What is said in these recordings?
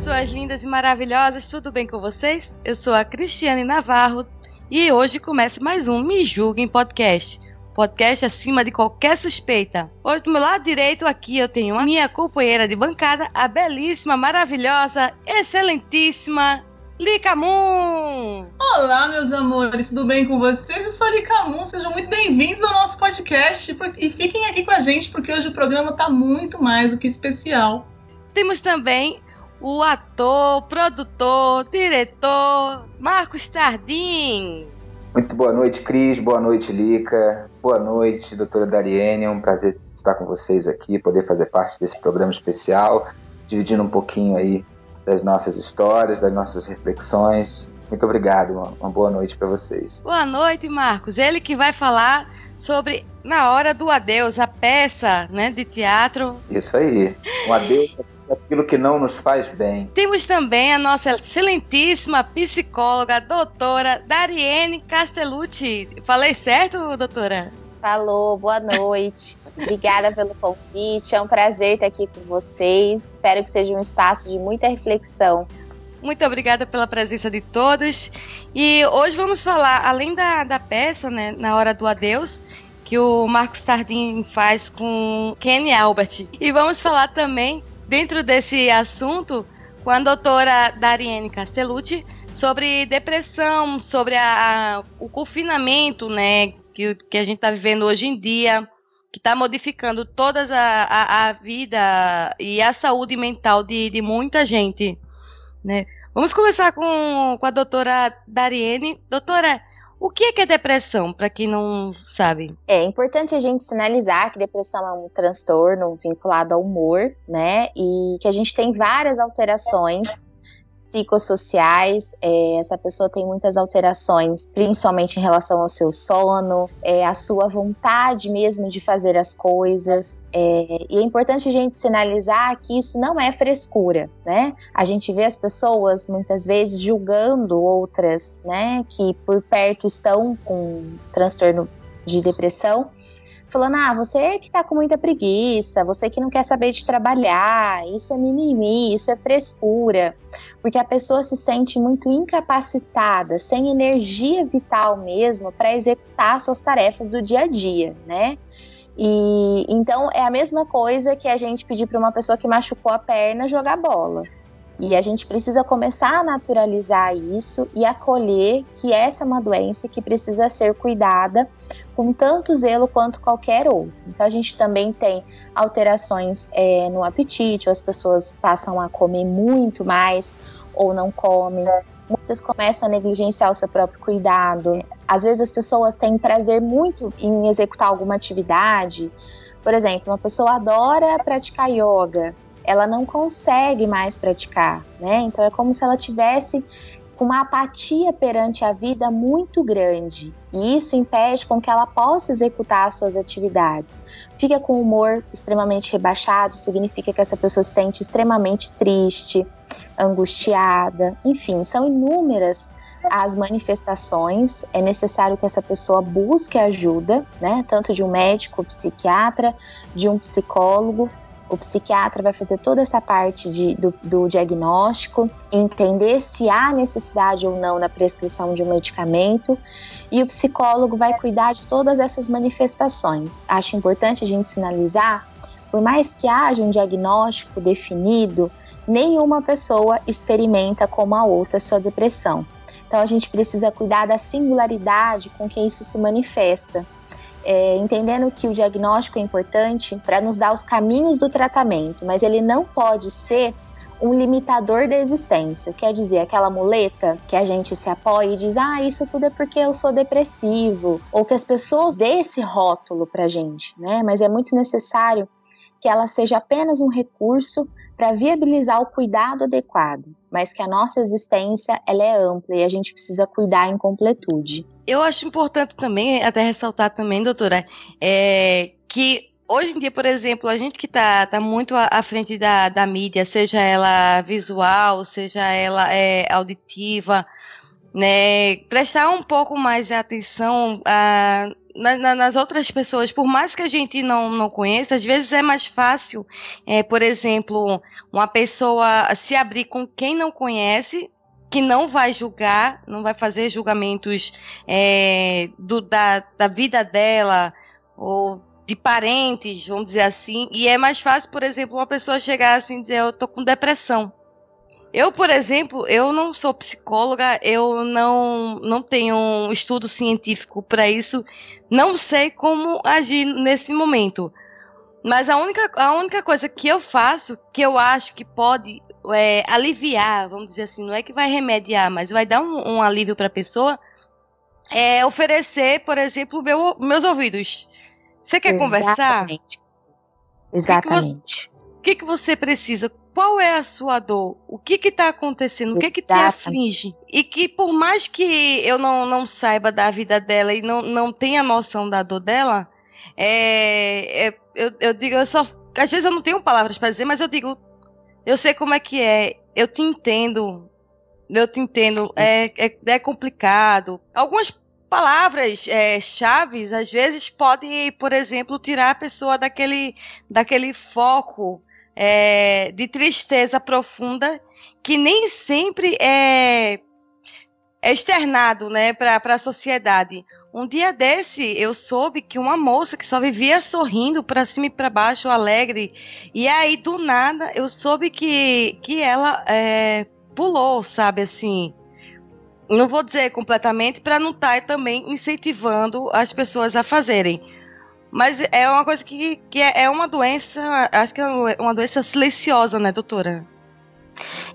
Pessoas lindas e maravilhosas, tudo bem com vocês? Eu sou a Cristiane Navarro e hoje começa mais um Me Julguem Podcast. Podcast acima de qualquer suspeita. Hoje, do meu lado direito, aqui eu tenho a minha companheira de bancada, a belíssima, maravilhosa, excelentíssima Lica Moon! Olá, meus amores, tudo bem com vocês? Eu sou a Lica Moon, sejam muito bem-vindos ao nosso podcast e fiquem aqui com a gente porque hoje o programa tá muito mais do que especial. Temos também o ator, produtor, diretor, Marcos Tardim. Muito boa noite, Cris. Boa noite, Lica. Boa noite, doutora Dariene. É um prazer estar com vocês aqui, poder fazer parte desse programa especial, dividindo um pouquinho aí das nossas histórias, das nossas reflexões. Muito obrigado. Uma, boa noite para vocês. Boa noite, Marcos. Ele que vai falar sobre Na Hora do Adeus, a peça né, de teatro. Isso aí. Um adeus aquilo que não nos faz bem. Temos também a nossa excelentíssima psicóloga, doutora Dariene Castellucci. Falei certo, doutora? Falou, boa noite. Obrigada pelo convite. É um prazer estar aqui com vocês. Espero que seja um espaço de muita reflexão. Muito obrigada pela presença de todos. E hoje vamos falar, além da, da peça, né, Na Hora do Adeus, que o Marcos Tardim faz com Kenny Albert. E vamos falar também, dentro desse assunto, com a doutora Dariene Castellucci, sobre depressão, sobre a, a- o confinamento né, que, que a gente está vivendo hoje em dia, que está modificando toda a, a, a vida e a saúde mental de, de muita gente. Né? Vamos começar com, com a doutora Dariene. Doutora, o que é, que é depressão, para quem não sabe? É importante a gente sinalizar que depressão é um transtorno vinculado ao humor, né? E que a gente tem várias alterações psicossociais. É, essa pessoa tem muitas alterações, principalmente em relação ao seu sono, é, a sua vontade mesmo de fazer as coisas. É, e é importante a gente sinalizar que isso não é frescura, né? A gente vê as pessoas muitas vezes julgando outras, né, que por perto estão com transtorno de depressão, falando: ah, você que tá com muita preguiça, você que não quer saber de trabalhar, isso é mimimi, isso é frescura, porque a pessoa se sente muito incapacitada, sem energia vital mesmo para executar suas tarefas do dia a dia, né? E então é a mesma coisa que a gente pedir para uma pessoa que machucou a perna jogar bola. E a gente precisa começar a naturalizar isso e acolher que essa é uma doença que precisa ser cuidada com tanto zelo quanto qualquer outro. Então a gente também tem alterações é, no apetite, as pessoas passam a comer muito mais ou não comem. Muitas começam a negligenciar o seu próprio cuidado. Às vezes as pessoas têm prazer muito em executar alguma atividade. Por exemplo, uma pessoa adora praticar yoga, ela não consegue mais praticar, né? Então é como se ela tivesse uma apatia perante a vida muito grande. E isso impede com que ela possa executar as suas atividades. Fica com o humor extremamente rebaixado, significa que essa pessoa se sente extremamente triste, angustiada, enfim, são inúmeras as manifestações. É necessário que essa pessoa busque ajuda, né? Tanto de um médico, psiquiatra, de um psicólogo, O psiquiatra vai fazer toda essa parte de, do, do diagnóstico, entender se há necessidade ou não na prescrição de um medicamento, e o psicólogo vai cuidar de todas essas manifestações. Acho importante a gente sinalizar, por mais que haja um diagnóstico definido, nenhuma pessoa experimenta como a outra sua depressão. Então a gente precisa cuidar da singularidade com que isso se manifesta é, entendendo que o diagnóstico é importante para nos dar os caminhos do tratamento, mas ele não pode ser um limitador da existência. Quer dizer, aquela muleta que a gente se apoia e diz, ah, isso tudo é porque eu sou depressivo, ou que as pessoas dê esse rótulo para gente, né? Mas é muito necessário que ela seja apenas um recurso para viabilizar o cuidado adequado, mas que a nossa existência ela é ampla e a gente precisa cuidar em completude. Eu acho importante também, até ressaltar também, doutora, é, que hoje em dia, por exemplo, a gente que está tá muito à, frente da, da mídia, seja ela visual, seja ela é, auditiva, né, prestar um pouco mais atenção a, na, na, nas outras pessoas, por mais que a gente não, não conheça, às vezes é mais fácil, é, por exemplo, uma pessoa se abrir com quem não conhece, que não vai julgar, não vai fazer julgamentos é, do, da, da vida dela, ou de parentes, vamos dizer assim, e é mais fácil, por exemplo, uma pessoa chegar assim e dizer, eu tô com depressão. Eu, por exemplo, eu não sou psicóloga, eu não, não tenho um estudo científico para isso, não sei como agir nesse momento. Mas a única, a única coisa que eu faço, que eu acho que pode é, aliviar, vamos dizer assim, não é que vai remediar, mas vai dar um, um alívio para a pessoa, é oferecer, por exemplo, meu, meus ouvidos. Você quer Exatamente. conversar? Exatamente. O que, que, você precisa? Qual é a sua dor? O que está acontecendo? O que, que te aflige? E que por mais que eu não, não saiba da vida dela e não, não tenha noção da dor dela, é, é, eu, eu digo, eu só. Às vezes eu não tenho palavras para dizer, mas eu digo, eu sei como é que é, eu te entendo, eu te entendo, é, é, é, complicado. Algumas palavras é, chaves às vezes podem, por exemplo, tirar a pessoa daquele, daquele foco é, de tristeza profunda que nem sempre é, é externado né, para a sociedade. Um dia desse, eu soube que uma moça que só vivia sorrindo para cima e para baixo, alegre, e aí do nada eu soube que, que ela é, pulou, sabe assim. Não vou dizer completamente para não estar tá também incentivando as pessoas a fazerem mas é uma coisa que, que é, é uma doença, acho que é uma doença silenciosa, né, doutora?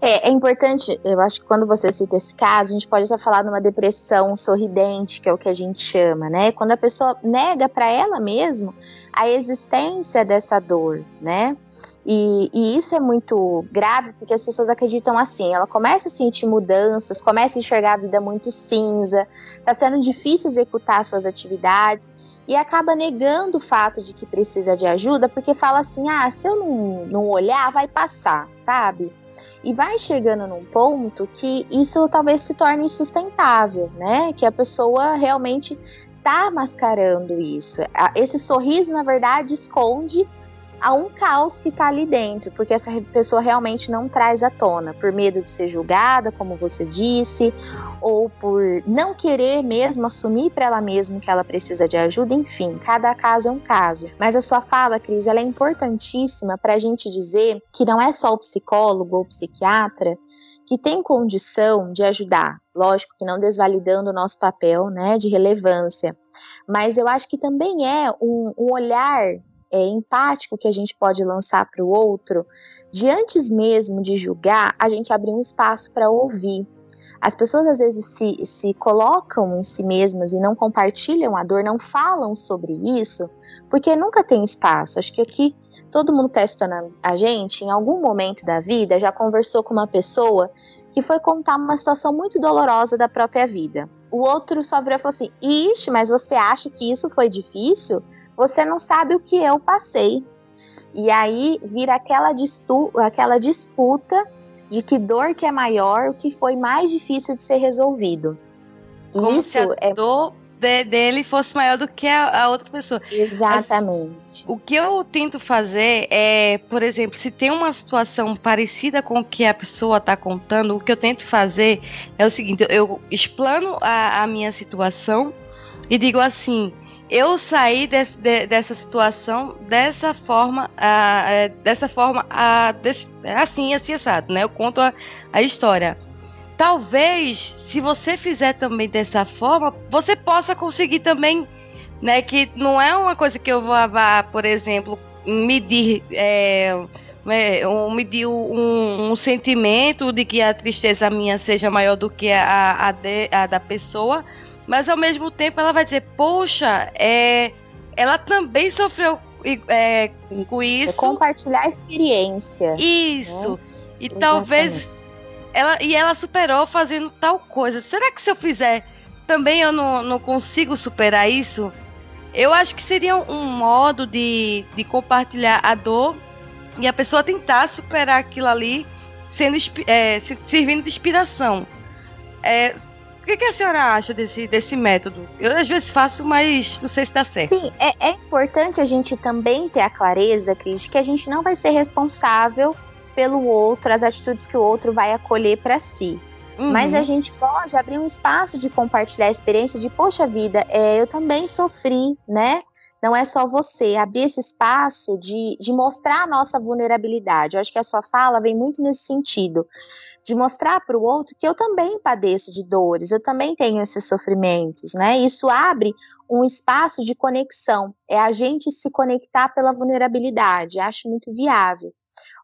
É, é importante, eu acho que quando você cita esse caso, a gente pode estar falando numa depressão sorridente, que é o que a gente chama, né? Quando a pessoa nega para ela mesma a existência dessa dor, né? E, e, isso é muito grave porque as pessoas acreditam assim. Ela começa a sentir mudanças, começa a enxergar a vida muito cinza, está sendo difícil executar suas atividades e acaba negando o fato de que precisa de ajuda porque fala assim: ah, se eu não, não olhar, vai passar, sabe? E vai chegando num ponto que isso talvez se torne insustentável, né? Que a pessoa realmente está mascarando isso. Esse sorriso, na verdade, esconde a um caos que está ali dentro, porque essa pessoa realmente não traz à tona, por medo de ser julgada, como você disse, ou por não querer mesmo assumir para ela mesma que ela precisa de ajuda, enfim, cada caso é um caso. Mas a sua fala, Cris, ela é importantíssima para a gente dizer que não é só o psicólogo ou o psiquiatra que tem condição de ajudar, lógico que não desvalidando o nosso papel, né, de relevância, mas eu acho que também é um, um olhar é, empático que a gente pode lançar para o outro, de antes mesmo de julgar, a gente abrir um espaço para ouvir. As pessoas às vezes se, se colocam em si mesmas e não compartilham a dor, não falam sobre isso, porque nunca tem espaço. Acho que aqui todo mundo que está estudando a gente, em algum momento da vida, já conversou com uma pessoa que foi contar uma situação muito dolorosa da própria vida. O outro só virou e falou assim: Ixi, mas você acha que isso foi difícil? Você não sabe o que eu passei. E aí vira aquela, aquela disputa de que dor que é maior, o que foi mais difícil de ser resolvido. Como Isso se a é... dor de, dele fosse maior do que a, a outra pessoa. Exatamente. o que eu tento fazer é, por exemplo, se tem uma situação parecida com o que a pessoa está contando, o que eu tento fazer é o seguinte: eu explano a, a minha situação e digo assim eu saí desse, de, dessa situação dessa forma, uh, dessa forma, desse, assim, assim, assado, né? Eu conto a, a história. Talvez, se você fizer também dessa forma, você possa conseguir também, né? Que não é uma coisa que eu vá, por exemplo, medir. É, é, um, medir um, um, sentimento de que a tristeza minha seja maior do que a, a, de, a da pessoa, mas ao mesmo tempo ela vai dizer, poxa, é, ela também sofreu é, com é isso. É compartilhar experiência. Isso. Né? E Exatamente. talvez ela e ela superou fazendo tal coisa. Será que se eu fizer também eu não, não consigo superar isso? Eu acho que seria um modo de, de compartilhar a dor e a pessoa tentar superar aquilo ali sendo é, servindo de inspiração. É, o que, que, a senhora acha desse, desse método? Eu às vezes faço, mas não sei se dá certo. Sim, é, é importante a gente também ter a clareza, Cris, de que a gente não vai ser responsável pelo outro, as atitudes que o outro vai acolher para si. Uhum. Mas a gente pode abrir um espaço de compartilhar a experiência de, poxa vida, é, eu também sofri, né? Não é só você. Abrir esse espaço de, de mostrar a nossa vulnerabilidade. Eu acho que a sua fala vem muito nesse sentido de mostrar para o outro que eu também padeço de dores, eu também tenho esses sofrimentos, né? Isso abre um espaço de conexão, é a gente se conectar pela vulnerabilidade, acho muito viável.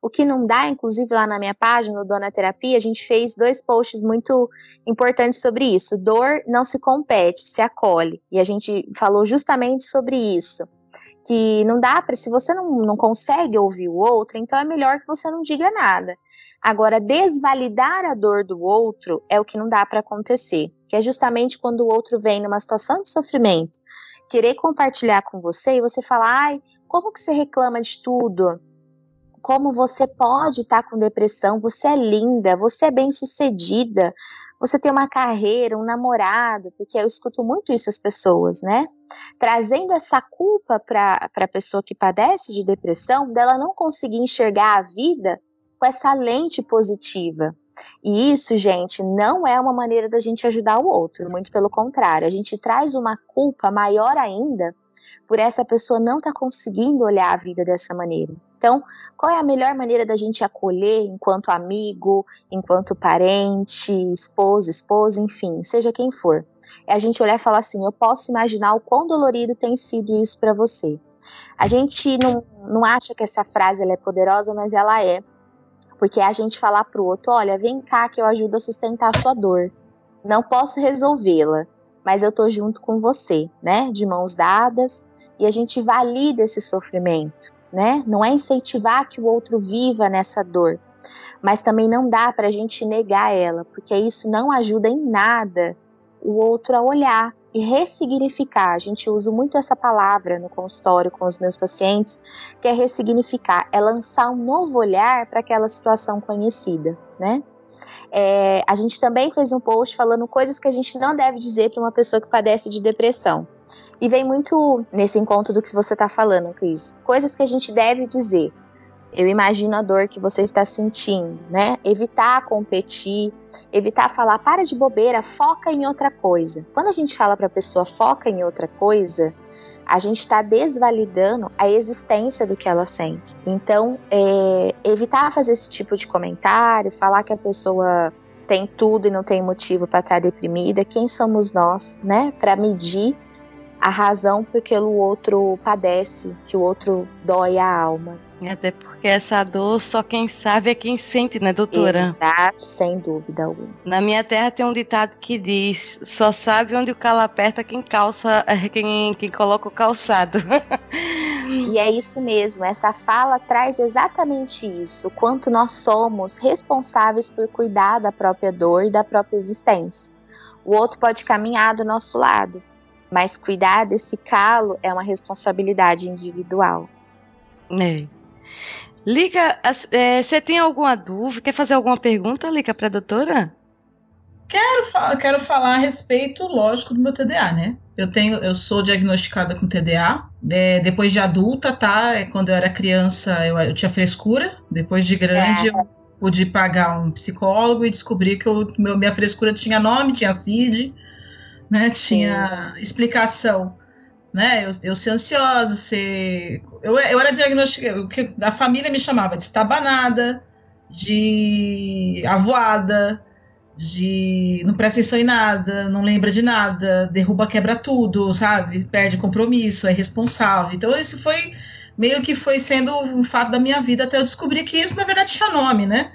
O que não dá, inclusive lá na minha página, no Dona Terapia, a gente fez dois posts muito importantes sobre isso. Dor não se compete, se acolhe. E a gente falou justamente sobre isso. Que não dá para, se você não, não consegue ouvir o outro, então é melhor que você não diga nada. Agora, desvalidar a dor do outro é o que não dá para acontecer, que é justamente quando o outro vem numa situação de sofrimento, querer compartilhar com você e você falar, ai, como que você reclama de tudo? Como você pode estar tá com depressão? Você é linda, você é bem-sucedida, você tem uma carreira, um namorado, porque eu escuto muito isso as pessoas, né? Trazendo essa culpa para a pessoa que padece de depressão, dela não conseguir enxergar a vida com essa lente positiva. E isso, gente, não é uma maneira da gente ajudar o outro, muito pelo contrário, a gente traz uma culpa maior ainda por essa pessoa não estar tá conseguindo olhar a vida dessa maneira. Então, qual é a melhor maneira da gente acolher enquanto amigo, enquanto parente, esposo, esposa, enfim, seja quem for? É a gente olhar e falar assim: eu posso imaginar o quão dolorido tem sido isso para você. A gente não, não acha que essa frase é poderosa, mas ela é. Porque é a gente falar pro outro, olha, vem cá que eu ajudo a sustentar a sua dor. Não posso resolvê-la, mas eu tô junto com você, né? De mãos dadas, e a gente valida esse sofrimento, né? Não é incentivar que o outro viva nessa dor, mas também não dá para a gente negar ela, porque isso não ajuda em nada o outro a olhar e ressignificar. A gente usa muito essa palavra no consultório com os meus pacientes, que é ressignificar, é lançar um novo olhar para aquela situação conhecida, né? É, a gente também fez um post falando coisas que a gente não deve dizer para uma pessoa que padece de depressão. E vem muito nesse encontro do que você está falando, Cris. Coisas que a gente deve dizer. Eu imagino a dor que você está sentindo, né? Evitar competir, evitar falar para de bobeira, foca em outra coisa. Quando a gente fala para a pessoa foca em outra coisa, a gente está desvalidando a existência do que ela sente. Então, é, evitar fazer esse tipo de comentário, falar que a pessoa tem tudo e não tem motivo para estar tá deprimida. Quem somos nós, né? Para medir a razão porque o outro padece, que o outro dói a alma. Até porque essa dor só quem sabe é quem sente, né, doutora? Exato, sem dúvida alguma. Na minha terra tem um ditado que diz: só sabe onde o calo aperta quem calça, quem, quem coloca o calçado. e é isso mesmo, essa fala traz exatamente isso: o quanto nós somos responsáveis por cuidar da própria dor e da própria existência. O outro pode caminhar do nosso lado, mas cuidar desse calo é uma responsabilidade individual. É. Liga, é, você tem alguma dúvida? Quer fazer alguma pergunta, Liga, para a doutora? Quero, fa quero falar a respeito, lógico, do meu TDA, né? Eu tenho, eu sou diagnosticada com TDA. É, depois de adulta, tá? É, quando eu era criança, eu, eu tinha frescura. Depois de grande, é. eu pude pagar um psicólogo e descobri que eu, meu, minha frescura tinha nome, tinha CID, né? Tinha Sim. explicação. Né, eu, eu ser ansiosa, ser. Eu, eu era diagnosticada. A família me chamava de estabanada, de avoada, de não presta atenção em nada, não lembra de nada, derruba, quebra tudo, sabe? Perde compromisso, é responsável. Então, isso foi meio que foi sendo um fato da minha vida até eu descobrir que isso, na verdade, tinha nome, né?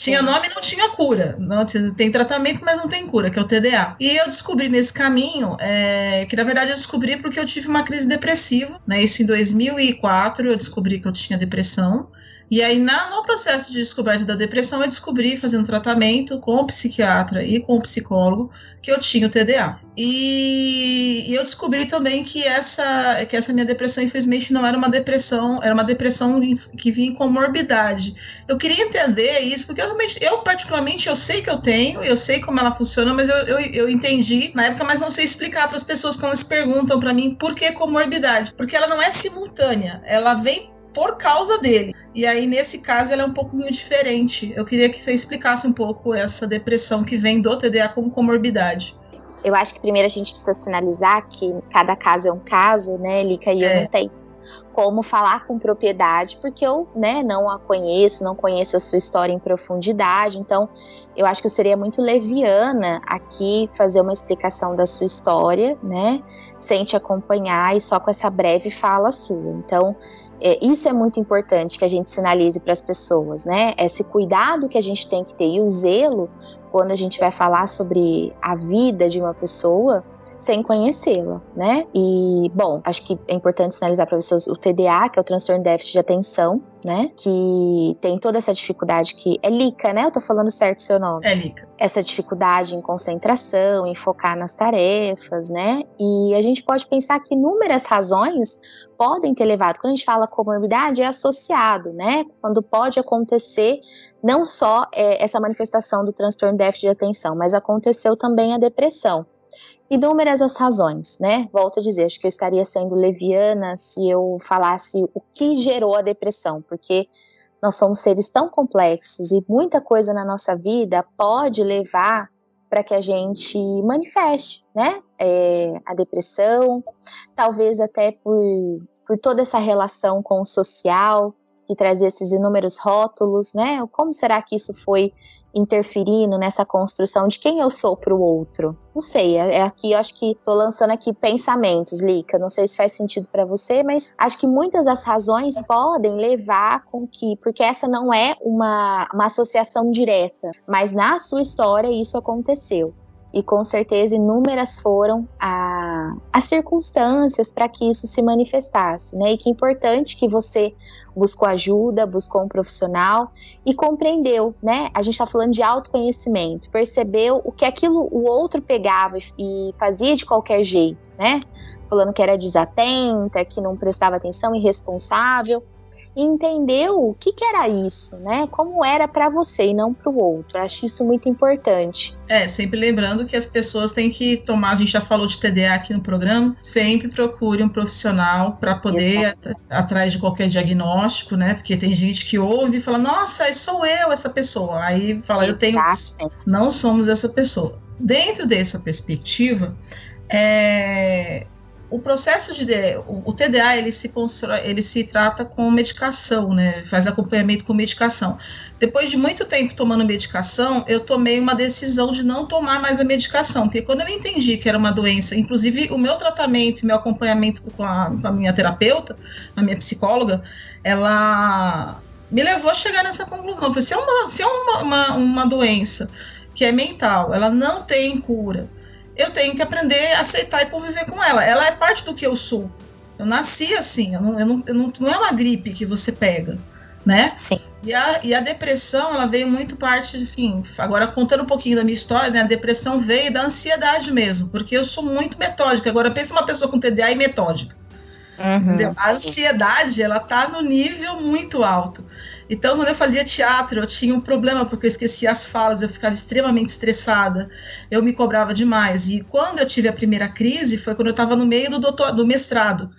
Tinha nome e não tinha cura. Não, tem tratamento, mas não tem cura, que é o TDA. E eu descobri nesse caminho, é, que na verdade eu descobri porque eu tive uma crise depressiva, né? Isso em 2004, eu descobri que eu tinha depressão. E aí, na, no processo de descoberta da depressão, eu descobri, fazendo tratamento com o psiquiatra e com o psicólogo, que eu tinha o TDA. E, e, eu descobri também que essa, que essa minha depressão, infelizmente, não era uma depressão, era uma depressão que vinha com morbidade. Eu queria entender isso, porque eu, realmente, eu particularmente, eu sei que eu tenho, eu sei como ela funciona, mas eu, eu, eu entendi na época, mas não sei explicar para as pessoas quando eles perguntam para mim por que comorbidade. Porque ela não é simultânea, ela vem por causa dele. E aí, nesse caso, ela é um pouquinho diferente. Eu queria que você explicasse um pouco essa depressão que vem do TDA como comorbidade. Eu acho que primeiro a gente precisa sinalizar que cada caso é um caso, né, Lica? E é. eu não tenho como falar com propriedade, porque eu né, não a conheço, não conheço a sua história em profundidade, então eu acho que eu seria muito leviana aqui fazer uma explicação da sua história, né, sem te acompanhar e só com essa breve fala sua. Então, é, isso é muito importante que a gente sinalize para as pessoas, né? Esse cuidado que a gente tem que ter e o zelo quando a gente vai falar sobre a vida de uma pessoa sem conhecê-la, né? E, bom, acho que é importante sinalizar para vocês o TDA, que é o transtorno de déficit de atenção, né? Que tem toda essa dificuldade que é LICA, né? Eu tô falando certo seu nome. É LICA. Essa dificuldade em concentração, em focar nas tarefas, né? E a gente pode pensar que inúmeras razões podem ter levado. Quando a gente fala comorbidade, é associado, né? Quando pode acontecer não só é, essa manifestação do transtorno de déficit de atenção, mas aconteceu também a depressão inúmeras as razões, né? Volto a dizer, acho que eu estaria sendo leviana se eu falasse o que gerou a depressão, porque nós somos seres tão complexos e muita coisa na nossa vida pode levar para que a gente manifeste, né? É, a depressão, talvez até por, por toda essa relação com o social, que trazia esses inúmeros rótulos, né? Como será que isso foi interferindo nessa construção de quem eu sou para o outro? Não sei, é, é, aqui eu acho que estou lançando aqui pensamentos, Lica. Não sei se faz sentido para você, mas acho que muitas das razões podem levar com que, porque essa não é uma, uma associação direta, mas na sua história isso aconteceu e com certeza inúmeras foram a, as circunstâncias para que isso se manifestasse, né? E que é importante que você buscou ajuda, buscou um profissional e compreendeu, né? A gente está falando de autoconhecimento, percebeu o que aquilo o outro pegava e fazia de qualquer jeito, né? Falando que era desatenta, que não prestava atenção, irresponsável e entendeu o que, que era isso, né? Como era para você e não para o outro. Acho isso muito importante. É, sempre lembrando que as pessoas têm que tomar, a gente já falou de TDA aqui no programa, sempre procure um profissional para poder at atrás de qualquer diagnóstico, né? Porque tem gente que ouve e fala: "Nossa, sou eu essa pessoa". Aí fala: "Eu tenho isso". Não somos essa pessoa. Dentro dessa perspectiva, é, o processo de o, TDA ele se constrói, ele se trata com medicação, né? Faz acompanhamento com medicação. Depois de muito tempo tomando medicação, eu tomei uma decisão de não tomar mais a medicação, porque quando eu entendi que era uma doença, inclusive o meu tratamento, meu acompanhamento com a, com a minha terapeuta, a minha psicóloga, ela me levou a chegar nessa conclusão. falei, se é uma, se é uma, uma, uma doença que é mental, ela não tem cura eu tenho que aprender a aceitar e conviver com ela. Ela é parte do que eu sou. Eu nasci assim, eu não, eu não, eu não, não é uma gripe que você pega, né? Sim. E a, e a depressão, ela veio muito parte, assim, agora contando um pouquinho da minha história, né? A depressão veio da ansiedade mesmo, porque eu sou muito metódica. Agora, pensa uma pessoa com TDA e metódica. Uhum. A ansiedade, ela tá no nível muito alto. Então, quando eu fazia teatro, eu tinha um problema porque eu esquecia as falas, eu ficava extremamente estressada, eu me cobrava demais. E quando eu tive a primeira crise, foi quando eu estava no meio do, doutor, do mestrado.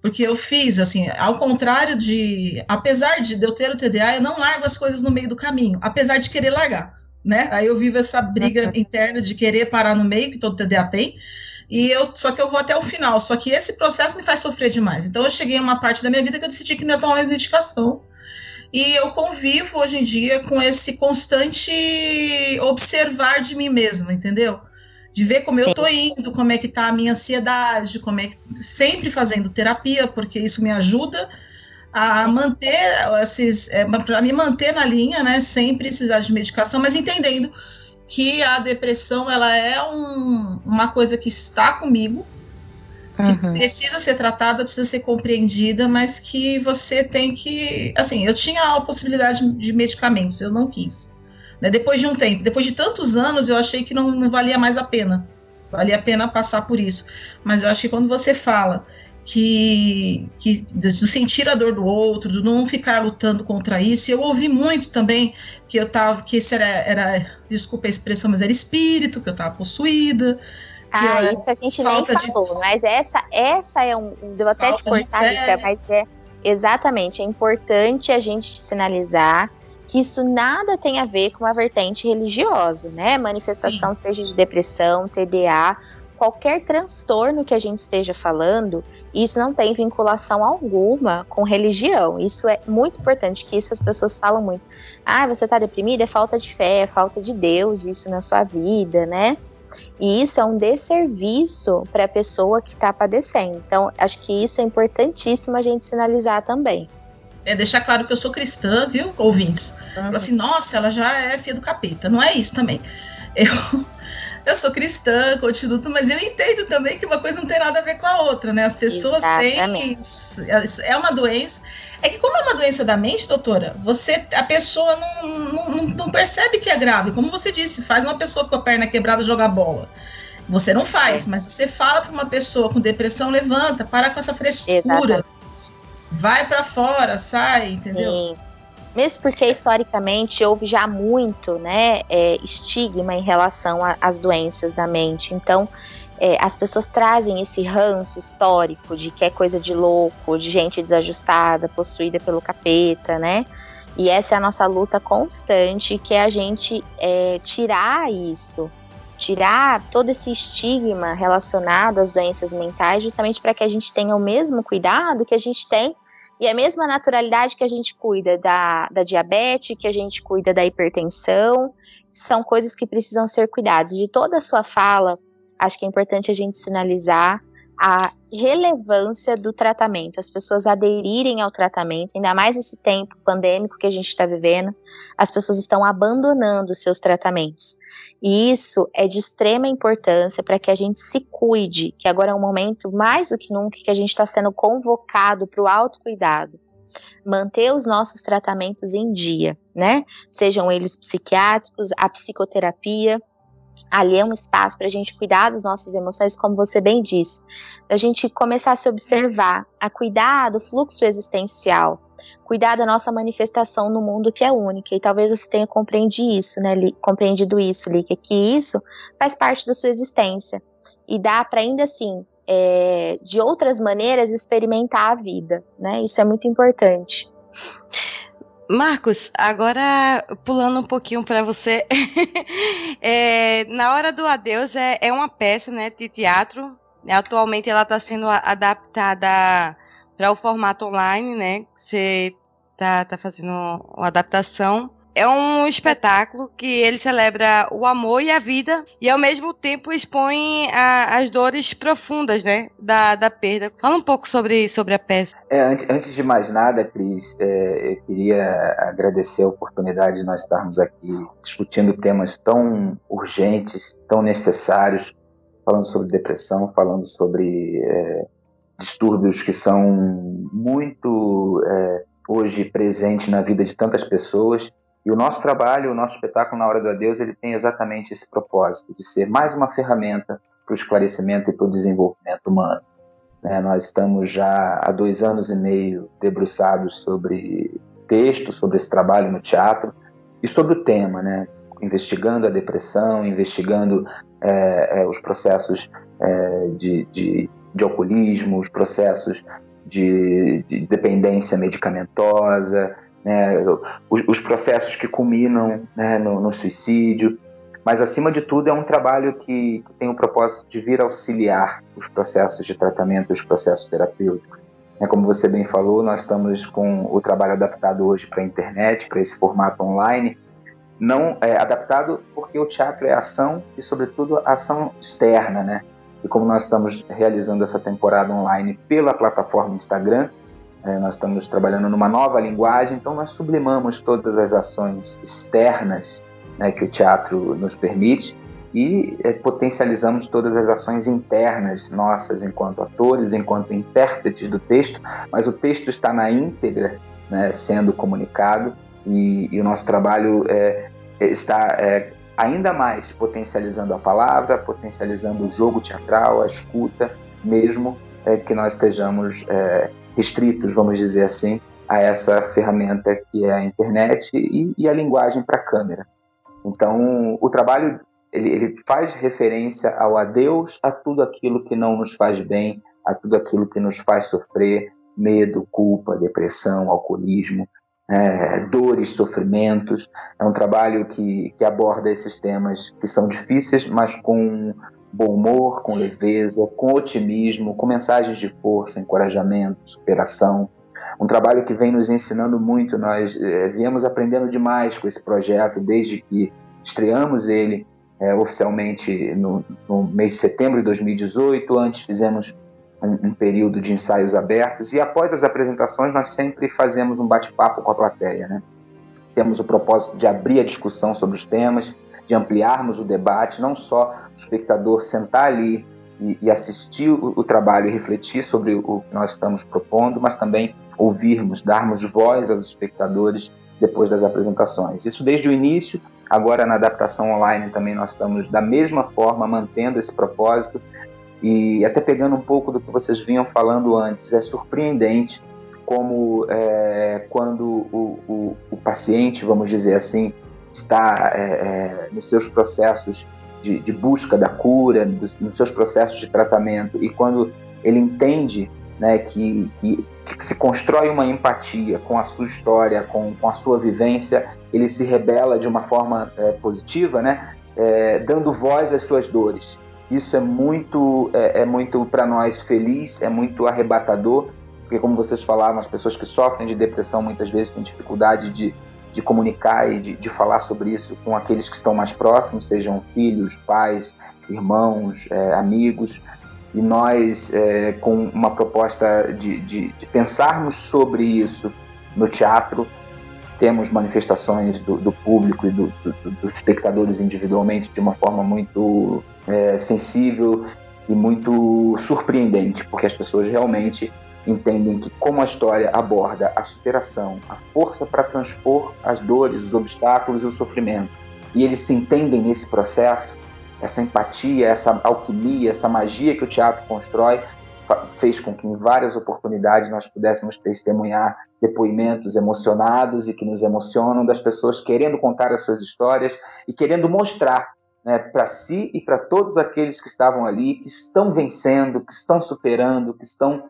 Porque eu fiz, assim, ao contrário de. Apesar de eu ter o TDA, eu não largo as coisas no meio do caminho, apesar de querer largar. Né? Aí eu vivo essa briga interna de querer parar no meio, que todo TDA tem, e eu só que eu vou até o final. Só que esse processo me faz sofrer demais. Então eu cheguei a uma parte da minha vida que eu decidi que não ia tomar medicação. E eu convivo hoje em dia com esse constante observar de mim mesma, entendeu? De ver como Sim. eu tô indo, como é que tá a minha ansiedade, como é que sempre fazendo terapia, porque isso me ajuda a manter esses, é, para me manter na linha, né, sem precisar de medicação, mas entendendo que a depressão ela é um, uma coisa que está comigo, que uhum. precisa ser tratada, precisa ser compreendida, mas que você tem que. Assim, eu tinha a possibilidade de medicamentos, eu não quis. Né? Depois de um tempo, depois de tantos anos, eu achei que não, não valia mais a pena. Valia a pena passar por isso. Mas eu acho que quando você fala que, que do sentir a dor do outro, do não ficar lutando contra isso. Eu ouvi muito também que eu tava, que isso era, era desculpa a expressão, mas era espírito, que eu estava possuída, ah, isso a gente nem falou, de... mas essa, essa é um. Devo até te cortar, Rica, mas é exatamente. É importante a gente sinalizar que isso nada tem a ver com a vertente religiosa, né? Manifestação Sim. seja de depressão, TDA, qualquer transtorno que a gente esteja falando, isso não tem vinculação alguma com religião. Isso é muito importante, que isso as pessoas falam muito. Ah, você está deprimida? É falta de fé, é falta de Deus, isso na sua vida, né? E isso é um desserviço para a pessoa que está padecendo. Então, acho que isso é importantíssimo a gente sinalizar também. É deixar claro que eu sou cristã, viu, ouvintes? Uhum. Fala assim, nossa, ela já é filha do capeta. Não é isso também. Eu, eu sou cristã, continuo, mas eu entendo também que uma coisa não tem nada a ver com a outra, né? As pessoas Exatamente. têm. É uma doença. É que, como é uma doença da mente, doutora, você, a pessoa não, não, não percebe que é grave. Como você disse, faz uma pessoa com a perna quebrada jogar bola. Você não faz, é. mas você fala para uma pessoa com depressão, levanta, para com essa frescura. Exatamente. Vai para fora, sai, entendeu? Sim. Mesmo porque historicamente houve já muito né, é, estigma em relação às doenças da mente. Então, é, as pessoas trazem esse ranço histórico de que é coisa de louco, de gente desajustada, possuída pelo capeta, né? E essa é a nossa luta constante, que é a gente é, tirar isso, tirar todo esse estigma relacionado às doenças mentais, justamente para que a gente tenha o mesmo cuidado que a gente tem e a mesma naturalidade que a gente cuida da, da diabetes, que a gente cuida da hipertensão, são coisas que precisam ser cuidadas. De toda a sua fala, acho que é importante a gente sinalizar a relevância do tratamento, as pessoas aderirem ao tratamento, ainda mais esse tempo pandêmico que a gente está vivendo, as pessoas estão abandonando seus tratamentos. E isso é de extrema importância para que a gente se cuide, que agora é um momento mais do que nunca que a gente está sendo convocado para o autocuidado. Manter os nossos tratamentos em dia, né? Sejam eles psiquiátricos, a psicoterapia, ali é um espaço para a gente cuidar das nossas emoções, como você bem disse, a gente começar a se observar, a cuidar do fluxo existencial, cuidar da nossa manifestação no mundo que é única. E talvez você tenha compreendido isso, né, Li, compreendido isso, Lika, que isso faz parte da sua existência e dá para ainda assim, é, de outras maneiras, experimentar a vida, né? Isso é muito importante. Marcos, agora pulando um pouquinho para você, é, na hora do adeus é, é, uma peça, né, de teatro. Atualmente ela está sendo adaptada para o formato online, né? Você tá, tá fazendo uma adaptação é um espetáculo que ele celebra o amor e a vida e ao mesmo tempo expõe a, as dores profundas, né, da, da perda. Fala um pouco sobre, sobre a peça. É, antes, antes de mais nada, Cris, é, eu queria agradecer a oportunidade de nós estarmos aqui discutindo temas tão urgentes, tão necessários, falando sobre depressão, falando sobre é, distúrbios que são muito é, hoje presentes na vida de tantas pessoas e o nosso trabalho, o nosso espetáculo na Hora do Adeus, ele tem exatamente esse propósito, de ser mais uma ferramenta para o esclarecimento e para o desenvolvimento humano. Né? Nós estamos já há dois anos e meio debruçados sobre texto, sobre esse trabalho no teatro e sobre o tema, né? investigando a depressão, investigando é, é, os processos é, de, de, de, alcoolismo, os processos de, de dependência medicamentosa, né, os, os, processos que culminam né, no, no, suicídio. Mas, acima de tudo, é um trabalho que, que, tem o propósito de vir auxiliar os processos de tratamento, os processos terapêuticos. É, como você bem falou, nós estamos com o trabalho adaptado hoje para a internet, para esse formato online, não é adaptado porque o teatro é ação e, sobretudo, ação externa, né? E como nós estamos realizando essa temporada online pela plataforma Instagram, é, nós estamos trabalhando numa nova linguagem, então nós sublimamos todas as ações externas né, que o teatro nos permite e é, potencializamos todas as ações internas nossas enquanto atores, enquanto intérpretes do texto, mas o texto está na íntegra né, sendo comunicado e, e o nosso trabalho é, está é, ainda mais potencializando a palavra, potencializando o jogo teatral, a escuta, mesmo é, que nós estejamos é, restritos, vamos dizer assim, a essa ferramenta que é a internet e, e a linguagem para câmera. Então, o trabalho ele, ele, faz referência ao adeus a tudo aquilo que não nos faz bem, a tudo aquilo que nos faz sofrer, medo, culpa, depressão, alcoolismo, é, dores, sofrimentos. É um trabalho que, que aborda esses temas que são difíceis, mas com bom humor, com leveza, com otimismo, com mensagens de força, encorajamento, superação. Um trabalho que vem nos ensinando muito. Nós é, viemos aprendendo demais com esse projeto desde que estreamos ele é, oficialmente no, no mês de setembro de 2018. Antes fizemos um, um, período de ensaios abertos e após as apresentações nós sempre fazemos um bate-papo com a plateia, né? Temos o propósito de abrir a discussão sobre os temas, de ampliarmos o debate, não só espectador sentar ali e, e assistir o, o, trabalho e refletir sobre o que nós estamos propondo, mas também ouvirmos, darmos voz aos espectadores depois das apresentações. Isso desde o início, agora na adaptação online também nós estamos da mesma forma mantendo esse propósito e até pegando um pouco do que vocês vinham falando antes, é surpreendente como é, quando o, o, o, paciente, vamos dizer assim, está é, é, nos seus processos de, de busca da cura, dos, nos seus processos de tratamento, e quando ele entende né, que, que, que, se constrói uma empatia com a sua história, com, com a sua vivência, ele se rebela de uma forma é, positiva, né, é, dando voz às suas dores. Isso é muito, é, é muito para nós feliz, é muito arrebatador, porque como vocês falaram, as pessoas que sofrem de depressão muitas vezes têm dificuldade de, de comunicar e de, de falar sobre isso com aqueles que estão mais próximos, sejam filhos, pais, irmãos, é, amigos. E nós, é, com uma proposta de, de, de, pensarmos sobre isso no teatro, temos manifestações do, do público e do, do, dos espectadores individualmente de uma forma muito é, sensível e muito surpreendente, porque as pessoas realmente entendem que como a história aborda a superação, a força para transpor as dores, os obstáculos e o sofrimento, e eles se entendem nesse processo, essa empatia, essa alquimia, essa magia que o teatro constrói, fez com que em várias oportunidades nós pudéssemos testemunhar depoimentos emocionados e que nos emocionam das pessoas querendo contar as suas histórias e querendo mostrar né, para si e para todos aqueles que estavam ali, que estão vencendo, que estão superando, que estão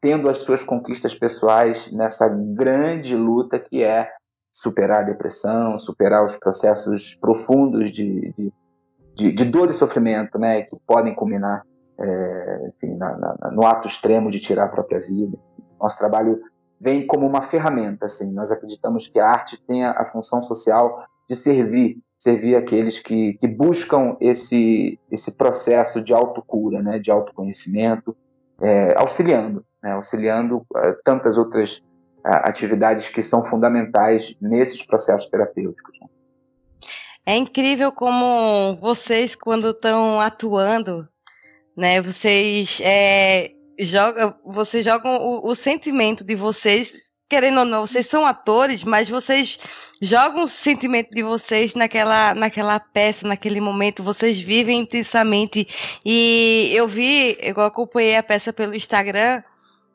tendo as suas conquistas pessoais nessa grande luta que é superar a depressão, superar os processos profundos de, de, de, de dor e sofrimento, né, que podem culminar é, enfim, na, na, no ato extremo de tirar a própria vida. Nosso trabalho vem como uma ferramenta, assim. Nós acreditamos que a arte tem a, a função social de servir servir aqueles que, que buscam esse, esse processo de autocura, né, de autoconhecimento, é, auxiliando, né, auxiliando uh, tantas outras uh, atividades que são fundamentais nesses processos terapêuticos. Né. É incrível como vocês, quando estão atuando, né, vocês é, jogam, vocês jogam o, o sentimento de vocês querendo ou não, vocês são atores, mas vocês jogam o sentimento de vocês naquela, naquela peça, naquele momento, vocês vivem intensamente. E eu vi, eu acompanhei a peça pelo Instagram,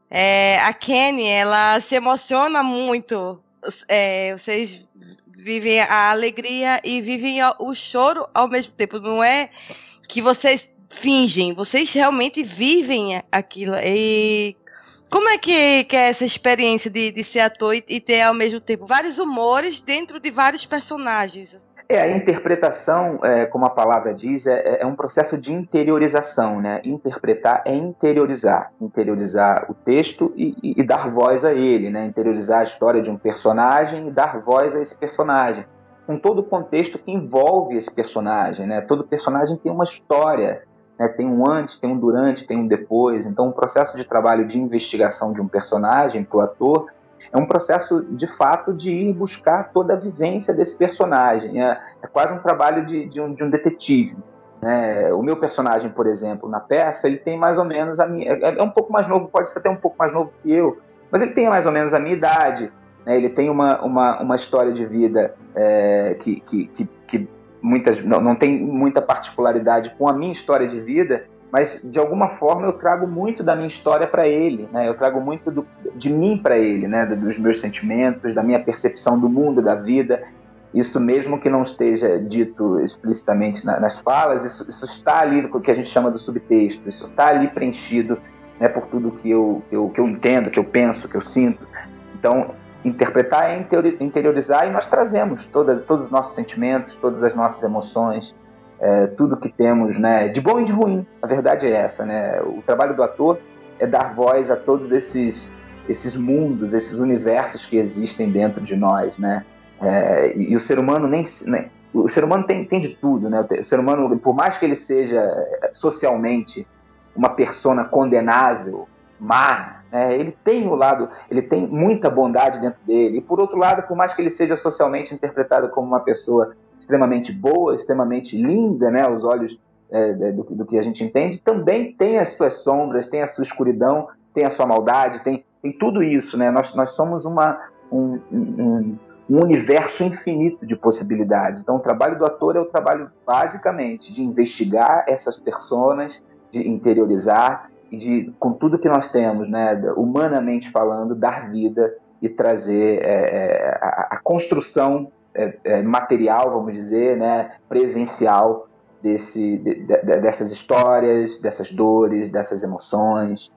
é, a Kenny, ela se emociona muito. É, vocês vivem a alegria e vivem o choro ao mesmo tempo. Não é que vocês fingem, vocês realmente vivem aquilo. E como é que, que é essa experiência de, de ser ator e, e, ter ao mesmo tempo vários humores dentro de vários personagens? É, a interpretação, é, como a palavra diz, é, é, um processo de interiorização, né? Interpretar é interiorizar, interiorizar o texto e, e, e dar voz a ele, né? Interiorizar a história de um personagem e dar voz a esse personagem, com todo o contexto que envolve esse personagem, né? Todo personagem tem uma história, né? Tem um antes, tem um durante, tem um depois. Então, o processo de trabalho de investigação de um personagem para o ator é um processo de fato de ir buscar toda a vivência desse personagem. É, é quase um trabalho de, de, um, de um, detetive. Né? O meu personagem, por exemplo, na peça, ele tem mais ou menos a minha. É, é, um pouco mais novo, pode ser até um pouco mais novo que eu, mas ele tem mais ou menos a minha idade. Né? Ele tem uma, uma, uma história de vida é, que, que, que, que muitas não, não tem muita particularidade com a minha história de vida, mas de alguma forma eu trago muito da minha história para ele, né? Eu trago muito do, de mim para ele, né? Dos meus sentimentos, da minha percepção do mundo, da vida. Isso mesmo que não esteja dito explicitamente na, nas falas, isso, isso, está ali no que a gente chama do subtexto. Isso está ali preenchido, né? Por tudo que eu, eu que eu entendo, que eu penso, que eu sinto. Então interpretar é interiorizar e nós trazemos todas, todos os nossos sentimentos, todas as nossas emoções, é, tudo que temos, né, de bom e de ruim. A verdade é essa, né? O trabalho do ator é dar voz a todos esses esses mundos, esses universos que existem dentro de nós, né? É, e, o ser humano nem, nem o ser humano tem, tem de tudo, né? O ser humano, por mais que ele seja é, socialmente uma persona condenável, má, né? ele tem o lado, ele tem muita bondade dentro dele. E por outro lado, por mais que ele seja socialmente interpretado como uma pessoa extremamente boa, extremamente linda, né, aos olhos é, do, do, que a gente entende, também tem as suas sombras, tem a sua escuridão, tem a sua maldade, tem, tem tudo isso, né? Nós, nós somos uma, um, um, um universo infinito de possibilidades. Então, o trabalho do ator é o trabalho basicamente de investigar essas personas, de interiorizar e de, com tudo que nós temos, né, humanamente falando, dar vida e trazer é, é a, a, construção é, é, material, vamos dizer, né, presencial desse, de, de, dessas histórias, dessas dores, dessas emoções,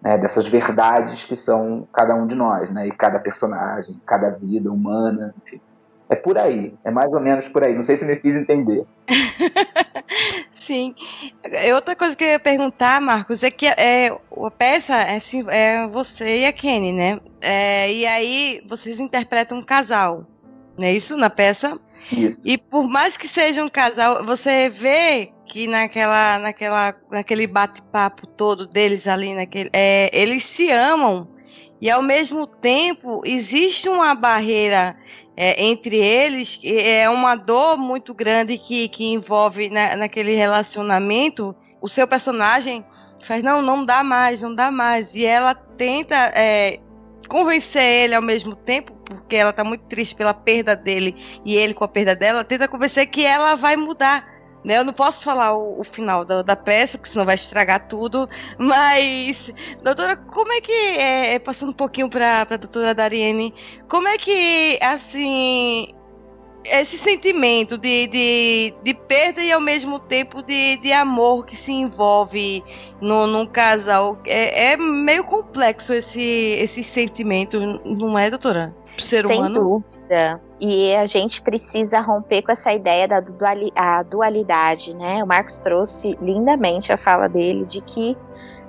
né, dessas verdades que são cada um de nós, né, e cada personagem, cada vida humana, enfim. É por aí, é mais ou menos por aí. Não sei se me fiz entender. Sim. Outra coisa que eu ia perguntar, Marcos, é que é, a peça é, assim, é você e a Kenny, né? É, e aí vocês interpretam um casal. Não é isso? Na peça? Isso. E por mais que seja um casal, você vê que naquela, naquela, naquele bate-papo todo deles ali, naquele, é, eles se amam e ao mesmo tempo existe uma barreira é, entre eles, é uma dor muito grande que, que envolve na, naquele relacionamento. O seu personagem faz, não, não dá mais, não dá mais. E ela tenta é, convencer ele ao mesmo tempo, porque ela está muito triste pela perda dele e ele com a perda dela, tenta convencer que ela vai mudar. Né? Eu não posso falar o, o final da, da, peça, porque senão vai estragar tudo. Mas, doutora, como é que é, é passando um pouquinho para a doutora Dariene, como é que assim esse sentimento de, de, de perda e ao mesmo tempo de, de amor que se envolve no, num casal é, é meio complexo esse, esse sentimento, não é, doutora? ser Sem humano. dúvida. E a gente precisa romper com essa ideia da duali dualidade, né? O Marcos trouxe lindamente a fala dele de que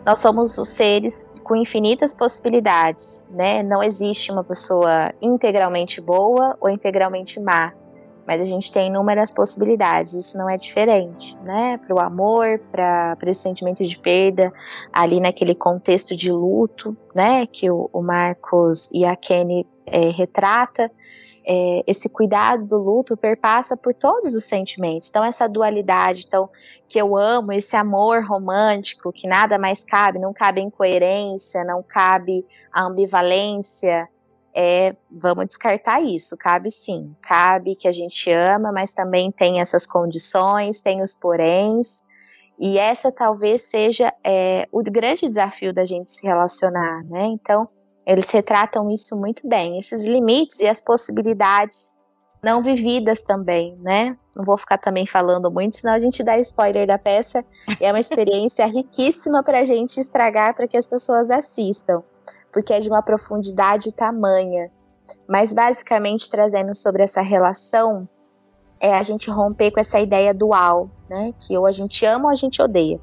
nós somos os seres com infinitas possibilidades, né? Não existe uma pessoa integralmente boa ou integralmente má, mas a gente tem inúmeras possibilidades. Isso não é diferente, né? Para o amor, para esse sentimento de perda, ali naquele contexto de luto, né? Que o, o Marcos e a Kenny é, retrata, é, esse cuidado do luto perpassa por todos os sentimentos. Então, essa dualidade, então, que eu amo, esse amor romântico, que nada mais cabe, não cabe incoerência, não cabe a ambivalência, é vamos descartar isso. Cabe sim, cabe que a gente ama, mas também tem essas condições, tem os poréns. E essa talvez seja é, o grande desafio da gente se relacionar, né? Então, eles retratam isso muito bem, esses limites e as possibilidades não vividas também, né? Não vou ficar também falando muito, senão a gente dá spoiler da peça. É uma experiência riquíssima para a gente estragar para que as pessoas assistam, porque é de uma profundidade tamanha. Mas basicamente trazendo sobre essa relação, é a gente romper com essa ideia dual, né? Que ou a gente ama ou a gente odeia.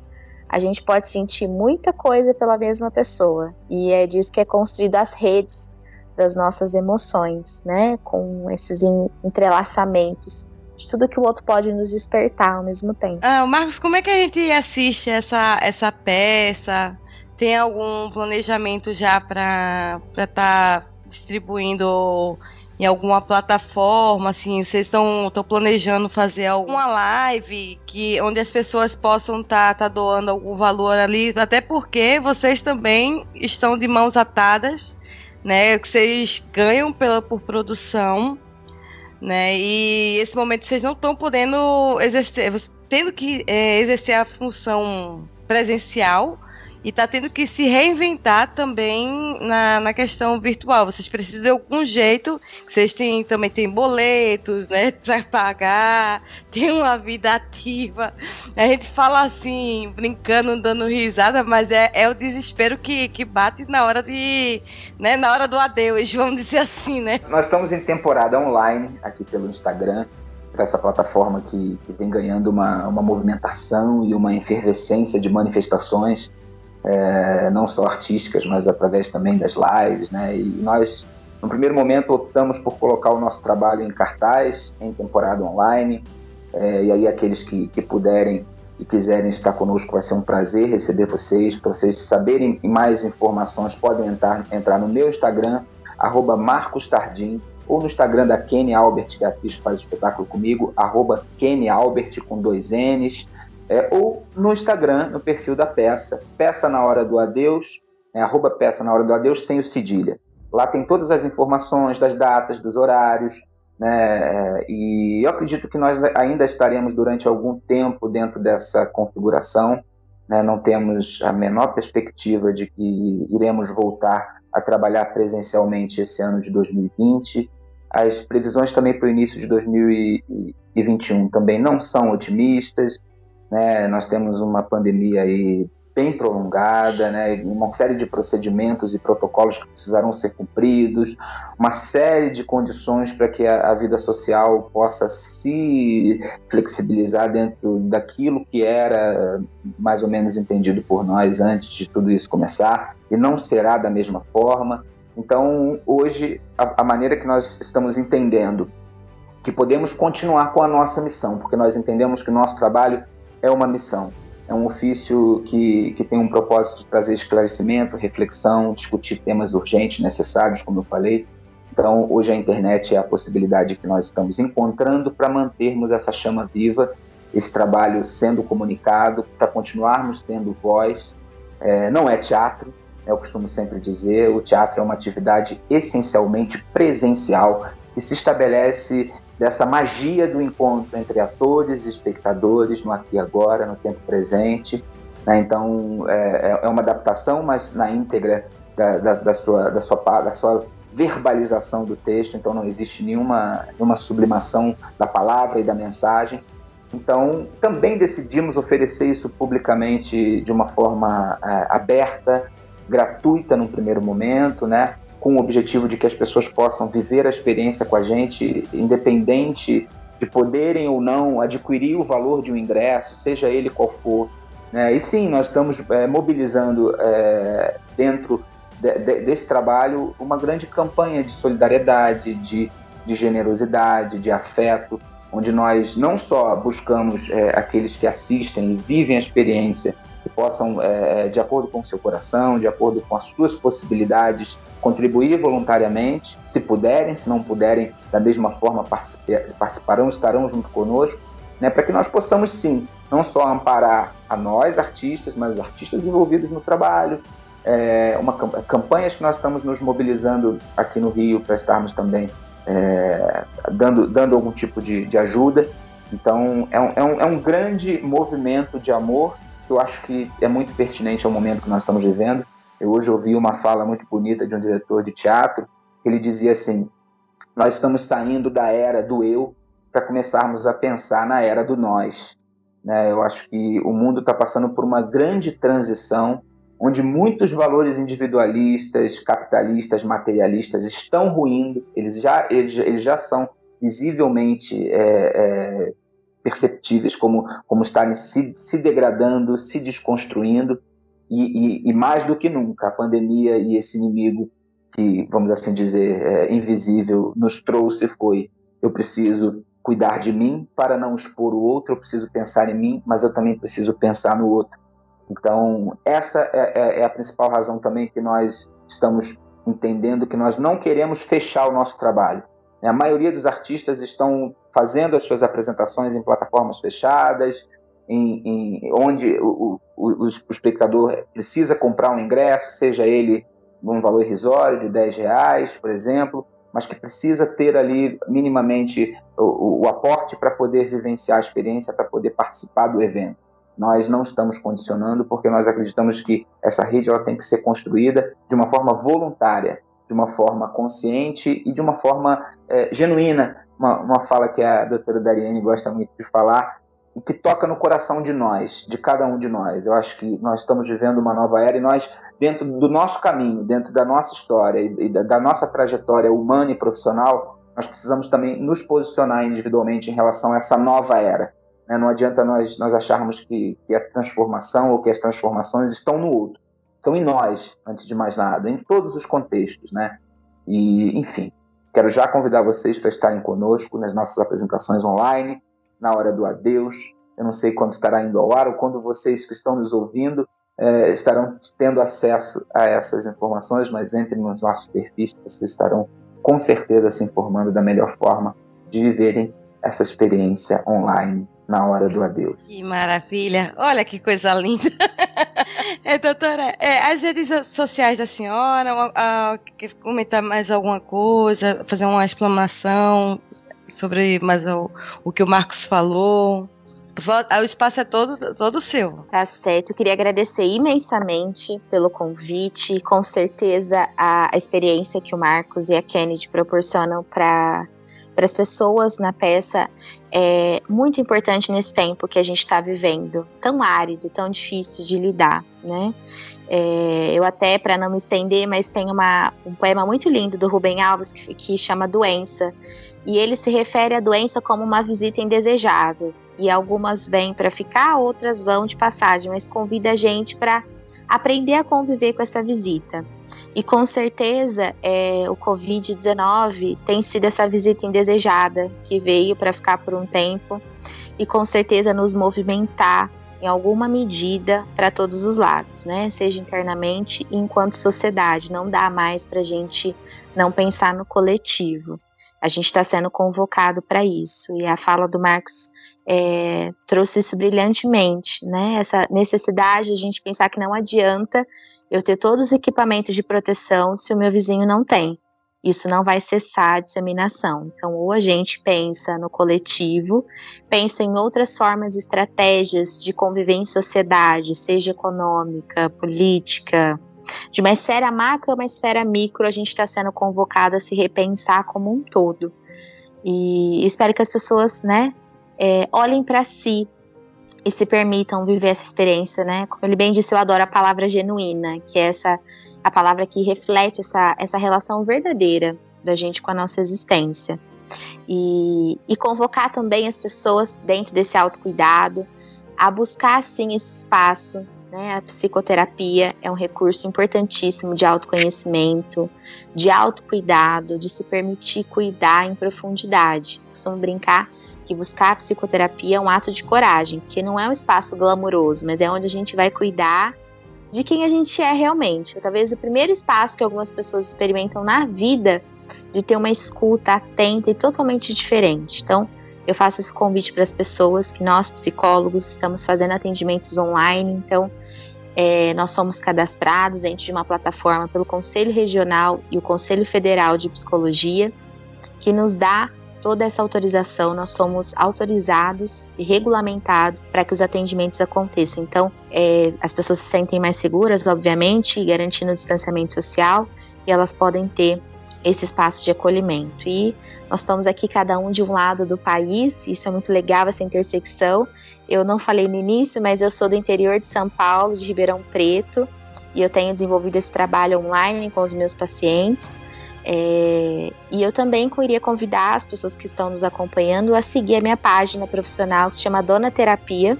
A gente pode sentir muita coisa pela mesma pessoa. E é disso que é construído as redes das nossas emoções, né? Com esses entrelaçamentos de tudo que o outro pode nos despertar ao mesmo tempo. Ah, Marcos, como é que a gente assiste essa, essa peça? Tem algum planejamento já para estar tá distribuindo em alguma plataforma, assim, vocês estão planejando fazer alguma live que onde as pessoas possam estar tá, tá doando algum valor ali, até porque vocês também estão de mãos atadas né? Que vocês ganham pela, por produção, né? E esse momento vocês não estão podendo exercer, tendo que é, exercer a função presencial e está tendo que se reinventar também na, na questão virtual. Vocês precisam de algum jeito, vocês têm, também têm boletos, né, para pagar, tem uma vida ativa. A gente fala assim, brincando, dando risada, mas é, é o desespero que, que bate na hora de, né, na hora do adeus, vamos dizer assim, né? Nós estamos em temporada online aqui pelo Instagram para essa plataforma que, que vem ganhando uma, uma movimentação e uma efervescência de manifestações é, não só artísticas, mas através também das lives, né? E nós, no primeiro momento, optamos por colocar o nosso trabalho em cartaz, em temporada online, é, e aí aqueles que, que puderem e quiserem estar conosco, vai ser um prazer receber vocês. Para vocês saberem mais informações, podem entrar, entrar no meu Instagram, arroba Marcos Tardim, ou no Instagram da Kenny Albert, que é a atriz que faz espetáculo comigo, arroba Kenny Albert com dois N's é, ou no Instagram, no perfil da peça, Peça na Hora do Adeus, é, arroba Peça na Hora do Adeus, sem o cedilha. Lá tem todas as informações das datas, dos horários, né, é, e eu acredito que nós ainda estaremos durante algum tempo dentro dessa configuração, né, não temos a menor perspectiva de que iremos voltar a trabalhar presencialmente esse ano de 2020. As previsões também para o início de 2021 também não são otimistas né? Nós temos uma pandemia aí bem prolongada, né? uma série de procedimentos e protocolos que precisarão ser cumpridos, uma série de condições para que a, a, vida social possa se flexibilizar dentro daquilo que era mais ou menos entendido por nós antes de tudo isso começar, e não será da mesma forma. Então, hoje, a, a maneira que nós estamos entendendo que podemos continuar com a nossa missão, porque nós entendemos que o nosso trabalho é uma missão. É um ofício que, que tem um propósito de trazer esclarecimento, reflexão, discutir temas urgentes, necessários, como eu falei. Então, hoje a internet é a possibilidade que nós estamos encontrando para mantermos essa chama viva, esse trabalho sendo comunicado, para continuarmos tendo voz. É, não é teatro, eu costumo sempre dizer, o teatro é uma atividade essencialmente presencial que se estabelece dessa magia do encontro entre atores e espectadores no aqui e agora, no tempo presente. Né? Então, é, é, é, uma adaptação, mas na íntegra da, da, da, sua, da, sua, da sua verbalização do texto, então não existe nenhuma, nenhuma sublimação da palavra e da mensagem. Então, também decidimos oferecer isso publicamente de uma forma é, aberta, gratuita no primeiro momento, né? Com o objetivo de que as pessoas possam viver a experiência com a gente, independente de poderem ou não adquirir o valor de um ingresso, seja ele qual for. Né? E sim, nós estamos é, mobilizando é, dentro de, de, desse trabalho uma grande campanha de solidariedade, de, de generosidade, de afeto, onde nós não só buscamos é, aqueles que assistem e vivem a experiência que possam, é, de acordo com o seu coração, de acordo com as suas possibilidades, contribuir voluntariamente, se puderem, se não puderem, da mesma forma participarão, estarão junto conosco, né, para que nós possamos sim, não só amparar a nós, artistas, mas os artistas envolvidos no trabalho, é, uma campanhas que nós estamos nos mobilizando aqui no Rio para estarmos também é, dando, dando algum tipo de, de ajuda. Então, é um, é, um, é um grande movimento de amor eu acho que é muito pertinente ao momento que nós estamos vivendo. Eu hoje ouvi uma fala muito bonita de um diretor de teatro, ele dizia assim: Nós estamos saindo da era do eu para começarmos a pensar na era do nós. Né? Eu acho que o mundo está passando por uma grande transição, onde muitos valores individualistas, capitalistas, materialistas estão ruindo, eles já, eles, eles já são visivelmente é, é, perceptíveis como, como estarem se, se degradando, se desconstruindo, e, e, e, mais do que nunca, a pandemia e esse inimigo que, vamos assim dizer, é, invisível, nos trouxe foi: eu preciso cuidar de mim para não expor o outro, eu preciso pensar em mim, mas eu também preciso pensar no outro. Então, essa é, é, é a principal razão também que nós estamos entendendo que nós não queremos fechar o nosso trabalho. A maioria dos artistas estão fazendo as suas apresentações em plataformas fechadas, em, em onde o, o, o, espectador precisa comprar um ingresso, seja ele num valor irrisório de 10 reais, por exemplo, mas que precisa ter ali minimamente o, o aporte para poder vivenciar a experiência, para poder participar do evento. Nós não estamos condicionando porque nós acreditamos que essa rede ela tem que ser construída de uma forma voluntária, de uma forma consciente e de uma forma é, genuína. Uma, uma fala que a doutora Dariane gosta muito de falar, e que toca no coração de nós, de cada um de nós. Eu acho que nós estamos vivendo uma nova era e nós, dentro do nosso caminho, dentro da nossa história e da nossa trajetória humana e profissional, nós precisamos também nos posicionar individualmente em relação a essa nova era. Né? Não adianta nós, nós acharmos que, que a transformação ou que as transformações estão no outro. Estão em nós, antes de mais nada, em todos os contextos. Né? E, enfim, quero já convidar vocês para estarem conosco nas nossas apresentações online, na hora do adeus. Eu não sei quando estará indo ao ar ou quando vocês que estão nos ouvindo é, estarão tendo acesso a essas informações, mas entrem nos nossos perfis, vocês estarão com certeza se informando da melhor forma de viverem essa experiência online na hora do adeus. Que maravilha! Olha que coisa linda! é, doutora, é, as redes sociais da senhora, a, quer comentar mais alguma coisa, fazer uma explanação sobre mais o, o que o Marcos falou. O espaço é todo, todo seu. Tá certo. Eu queria agradecer imensamente pelo convite. Com certeza, a, a experiência que o Marcos e a Kennedy proporcionam para as pessoas na peça é muito importante nesse tempo que a gente está vivendo, tão árido, tão difícil de lidar, né? É, eu até, para não me estender, mas tem uma, um poema muito lindo do Rubem Alves que, que chama Doença, e ele se refere à doença como uma visita indesejável. E algumas vêm para ficar, outras vão de passagem, mas convida a gente para aprender a conviver com essa visita. E com certeza é, o Covid-19 tem sido essa visita indesejada que veio para ficar por um tempo e com certeza nos movimentar em alguma medida para todos os lados, né? Seja internamente e enquanto sociedade. Não dá mais para a gente não pensar no coletivo. A gente está sendo convocado para isso. E a fala do Marcos é, trouxe isso brilhantemente, né? Essa necessidade de a gente pensar que não adianta eu ter todos os equipamentos de proteção se o meu vizinho não tem. Isso não vai cessar a disseminação. Então, ou a gente pensa no coletivo, pensa em outras formas, estratégias de conviver em sociedade, seja econômica, política, de uma esfera macro a uma esfera micro, a gente está sendo convocado a se repensar como um todo. E eu espero que as pessoas, né, é, olhem para si e se permitam viver essa experiência, né? Como ele bem disse, eu adoro a palavra genuína, que é essa a palavra que reflete essa, essa relação verdadeira da gente com a nossa existência. E, e convocar também as pessoas dentro desse autocuidado a buscar, sim, esse espaço né? A psicoterapia é um recurso importantíssimo de autoconhecimento, de autocuidado, de se permitir cuidar em profundidade. Costumo brincar que buscar a psicoterapia é um ato de coragem, porque não é um espaço glamouroso, mas é onde a gente vai cuidar de quem a gente é realmente. Talvez o primeiro espaço que algumas pessoas experimentam na vida de ter uma escuta atenta e totalmente diferente. Então, eu faço esse convite para as pessoas que nós, psicólogos, estamos fazendo atendimentos online. Então, É, nós somos cadastrados dentro de uma plataforma pelo Conselho Regional e o Conselho Federal de Psicologia, que nos dá toda essa autorização, nós somos autorizados e regulamentados para que os atendimentos aconteçam. Então, é, as pessoas se sentem mais seguras, obviamente, garantindo o distanciamento social, e elas podem ter esse espaço de acolhimento. E nós estamos aqui cada um de um lado do país, isso é muito legal, essa intersecção. Eu não falei no início, mas eu sou do interior de São Paulo, de Ribeirão Preto, e eu tenho desenvolvido esse trabalho online com os meus pacientes. É, e eu também queria convidar as pessoas que estão nos acompanhando a seguir a minha página profissional que se chama Dona Terapia,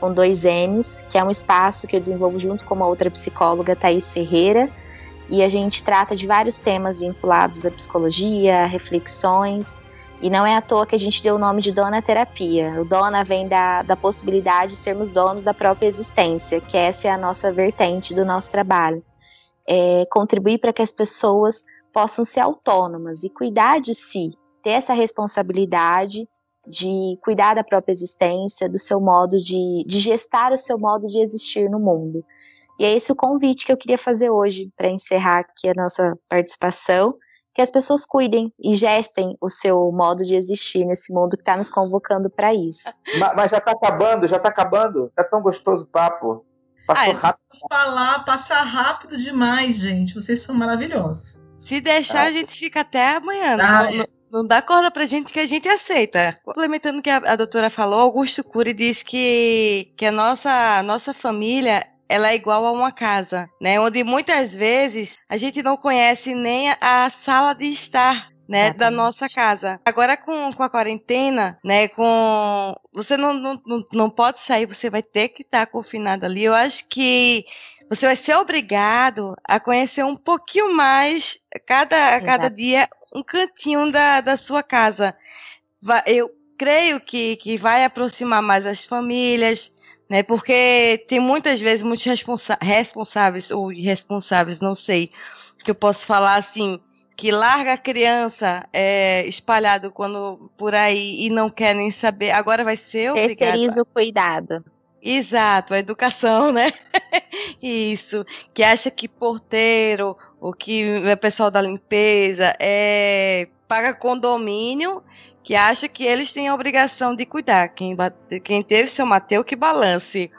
com dois N's, que é um espaço que eu desenvolvo junto com uma outra psicóloga, Thaís Ferreira, e a gente trata de vários temas vinculados à psicologia, reflexões, e não é à toa que a gente deu o nome de Dona Terapia. O Dona vem da, da possibilidade de sermos donos da própria existência, que essa é a nossa vertente do nosso trabalho. É contribuir para que as pessoas possam ser autônomas e cuidar de si, ter essa responsabilidade de cuidar da própria existência, do seu modo de, de gestar o seu modo de existir no mundo. E é esse o convite que eu queria fazer hoje para encerrar aqui a nossa participação, que as pessoas cuidem e gestem o seu modo de existir nesse mundo que está nos convocando para isso. Mas, mas já está acabando, já está acabando. Tá tão gostoso o papo. Passou ah, rápido. Falar, passar rápido demais, gente. Vocês são maravilhosos. Se deixar, ah. a gente fica até amanhã. Ah, não, é. não, dá corda pra gente que a gente aceita. Complementando o que a, a doutora falou, Augusto Cury disse que, que a nossa, nossa família ela é igual a uma casa, né? Onde muitas vezes a gente não conhece nem a sala de estar né, da nossa casa. Agora com, com a quarentena, né, com você não, não, não pode sair, você vai ter que estar confinado ali. Eu acho que você vai ser obrigado a conhecer um pouquinho mais cada, cada dia um cantinho da, da sua casa. Eu creio que, que vai aproximar mais as famílias, né? Porque tem muitas vezes muitos responsa responsáveis ou irresponsáveis, não sei, que eu posso falar assim, que larga a criança é, espalhado quando por aí e não quer nem saber. Agora vai ser obrigado. Terceiriza o cuidado. Exato, a educação, né? Isso, que acha que porteiro, o que é pessoal da limpeza, é paga condomínio que acha que eles têm a obrigação de cuidar. Quem, quem teve seu Mateu que balance.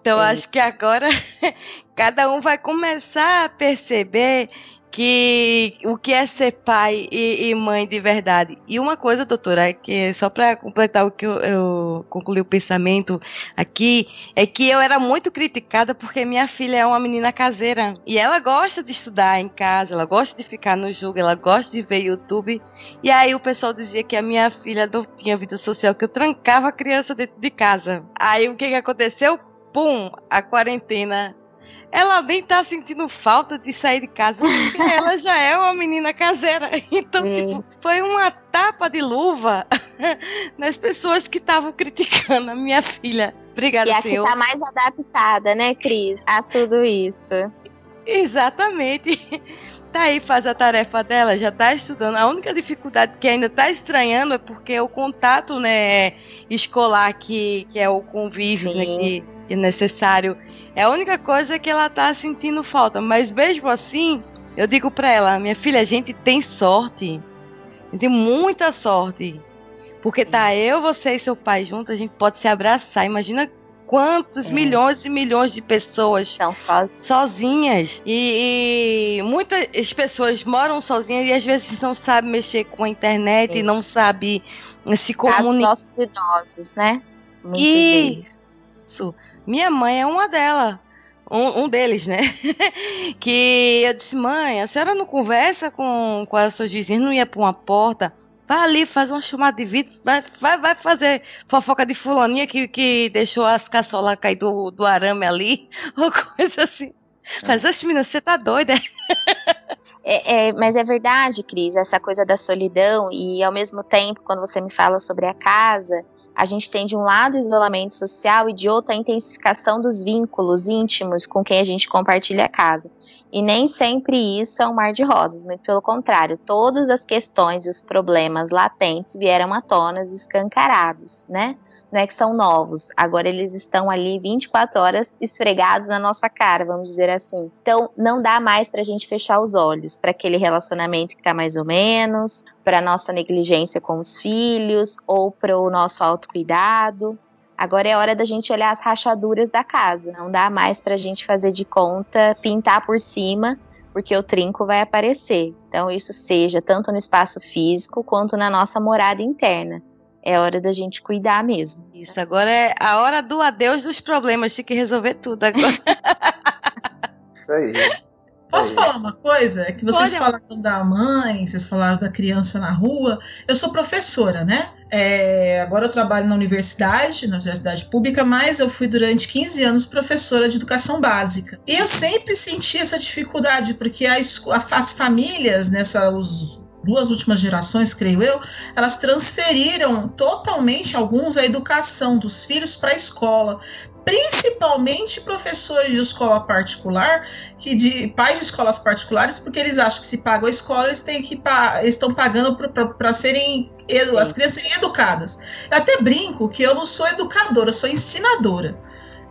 Então, é. acho que agora cada um vai começar a perceber que o que é ser pai e, e, mãe de verdade. E uma coisa, doutora, é que só para completar o que eu, eu, concluí o pensamento aqui, é que eu era muito criticada porque minha filha é uma menina caseira e ela gosta de estudar em casa, ela gosta de ficar no jogo, ela gosta de ver YouTube. E aí o pessoal dizia que a minha filha não tinha vida social, que eu trancava a criança dentro de casa. Aí o que, que aconteceu? Pum, a quarentena ela nem tá sentindo falta de sair de casa, porque ela já é uma menina caseira. Então, tipo, foi uma tapa de luva nas pessoas que estavam criticando a minha filha. Obrigada, e a senhor. que tá mais adaptada, né, Cris, a tudo isso. Exatamente. Tá aí, faz a tarefa dela, já tá estudando. A única dificuldade que ainda tá estranhando é porque o contato, né, escolar que, que é o convívio, né, que, que é necessário é a única coisa que ela tá sentindo falta. Mas mesmo assim, eu digo para ela, minha filha, a gente tem sorte. A gente tem muita sorte. Porque tá eu, você e seu pai juntos, a gente pode se abraçar. Imagina quantos é. milhões e milhões de pessoas estão sozinhas. E, e, muitas pessoas moram sozinhas e às vezes não sabem mexer com a internet é. e não sabem se comunicar. Os nossos idosos, né? Muitos Isso. Minha mãe é uma delas. Um, um, deles, né? que eu disse, mãe, a senhora não conversa com, com as suas vizinhas, não ia para uma porta. Vai ali, faz uma chamada de vídeo, vai, vai, vai fazer fofoca de fulaninha que, que deixou as caçolas cair do, do arame ali, ou coisa assim. Mas, oxe, menina, você tá doida? É, é, mas é verdade, Cris, essa coisa da solidão, e ao mesmo tempo, quando você me fala sobre a casa, a gente tem de um lado o isolamento social e de outro a intensificação dos vínculos íntimos com quem a gente compartilha a casa. E nem sempre isso é um mar de rosas, muito pelo contrário, todas as questões e os problemas latentes vieram à tona escancarados, né? Né, que são novos. Agora eles estão ali 24 horas esfregados na nossa cara, vamos dizer assim. Então não dá mais para a gente fechar os olhos para aquele relacionamento que está mais ou menos, para nossa negligência com os filhos ou para o nosso autocuidado. Agora é hora da gente olhar as rachaduras da casa. Não dá mais para a gente fazer de conta, pintar por cima, porque o trinco vai aparecer. Então, isso seja tanto no espaço físico quanto na nossa morada interna. É hora da gente cuidar mesmo. Isso, agora é a hora do adeus dos problemas, tem que resolver tudo agora. Isso aí. Posso falar uma coisa? É que vocês Pode. falaram da mãe, vocês falaram da criança na rua. Eu sou professora, né? É, agora eu trabalho na universidade, na universidade pública, mas eu fui durante 15 anos professora de educação básica. E eu sempre senti essa dificuldade, porque a esco- a- as famílias, nessas duas últimas gerações, creio eu, elas transferiram totalmente, alguns, a educação dos filhos para a escola. Principalmente professores de escola particular, que de pais de escolas particulares, porque eles acham que se pagam a escola, eles têm que eles estão pagando para serem edu- as crianças serem educadas. Eu até brinco que eu não sou educadora, eu sou ensinadora.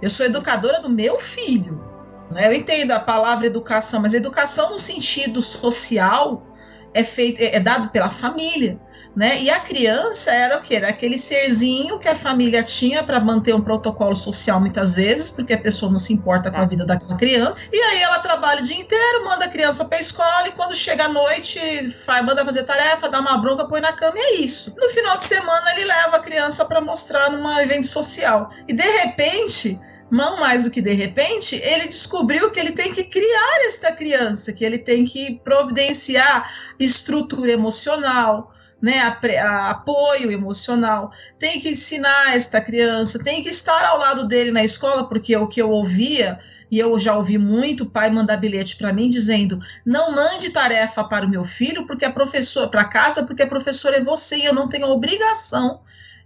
Eu sou educadora do meu filho. né? Eu entendo a palavra educação, mas educação no sentido social é feito é, é dado pela família, né? E a criança era o que era aquele serzinho que a família tinha para manter um protocolo social muitas vezes, porque a pessoa não se importa com a vida daquela criança. E aí ela trabalha o dia inteiro, manda a criança para escola e quando chega à noite, faz, manda fazer tarefa, dá uma bronca, põe na cama e é isso. No final de semana ele leva a criança para mostrar num evento social. E de repente, não mais do que de repente, ele descobriu que ele tem que criar esta criança, que ele tem que providenciar estrutura emocional, né, a a apoio emocional, tem que ensinar esta criança, tem que estar ao lado dele na escola, porque o que eu ouvia, e eu já ouvi muito pai mandar bilhete para mim dizendo: não mande tarefa para o meu filho, porque a professora, para casa, porque a professora é você e eu não tenho obrigação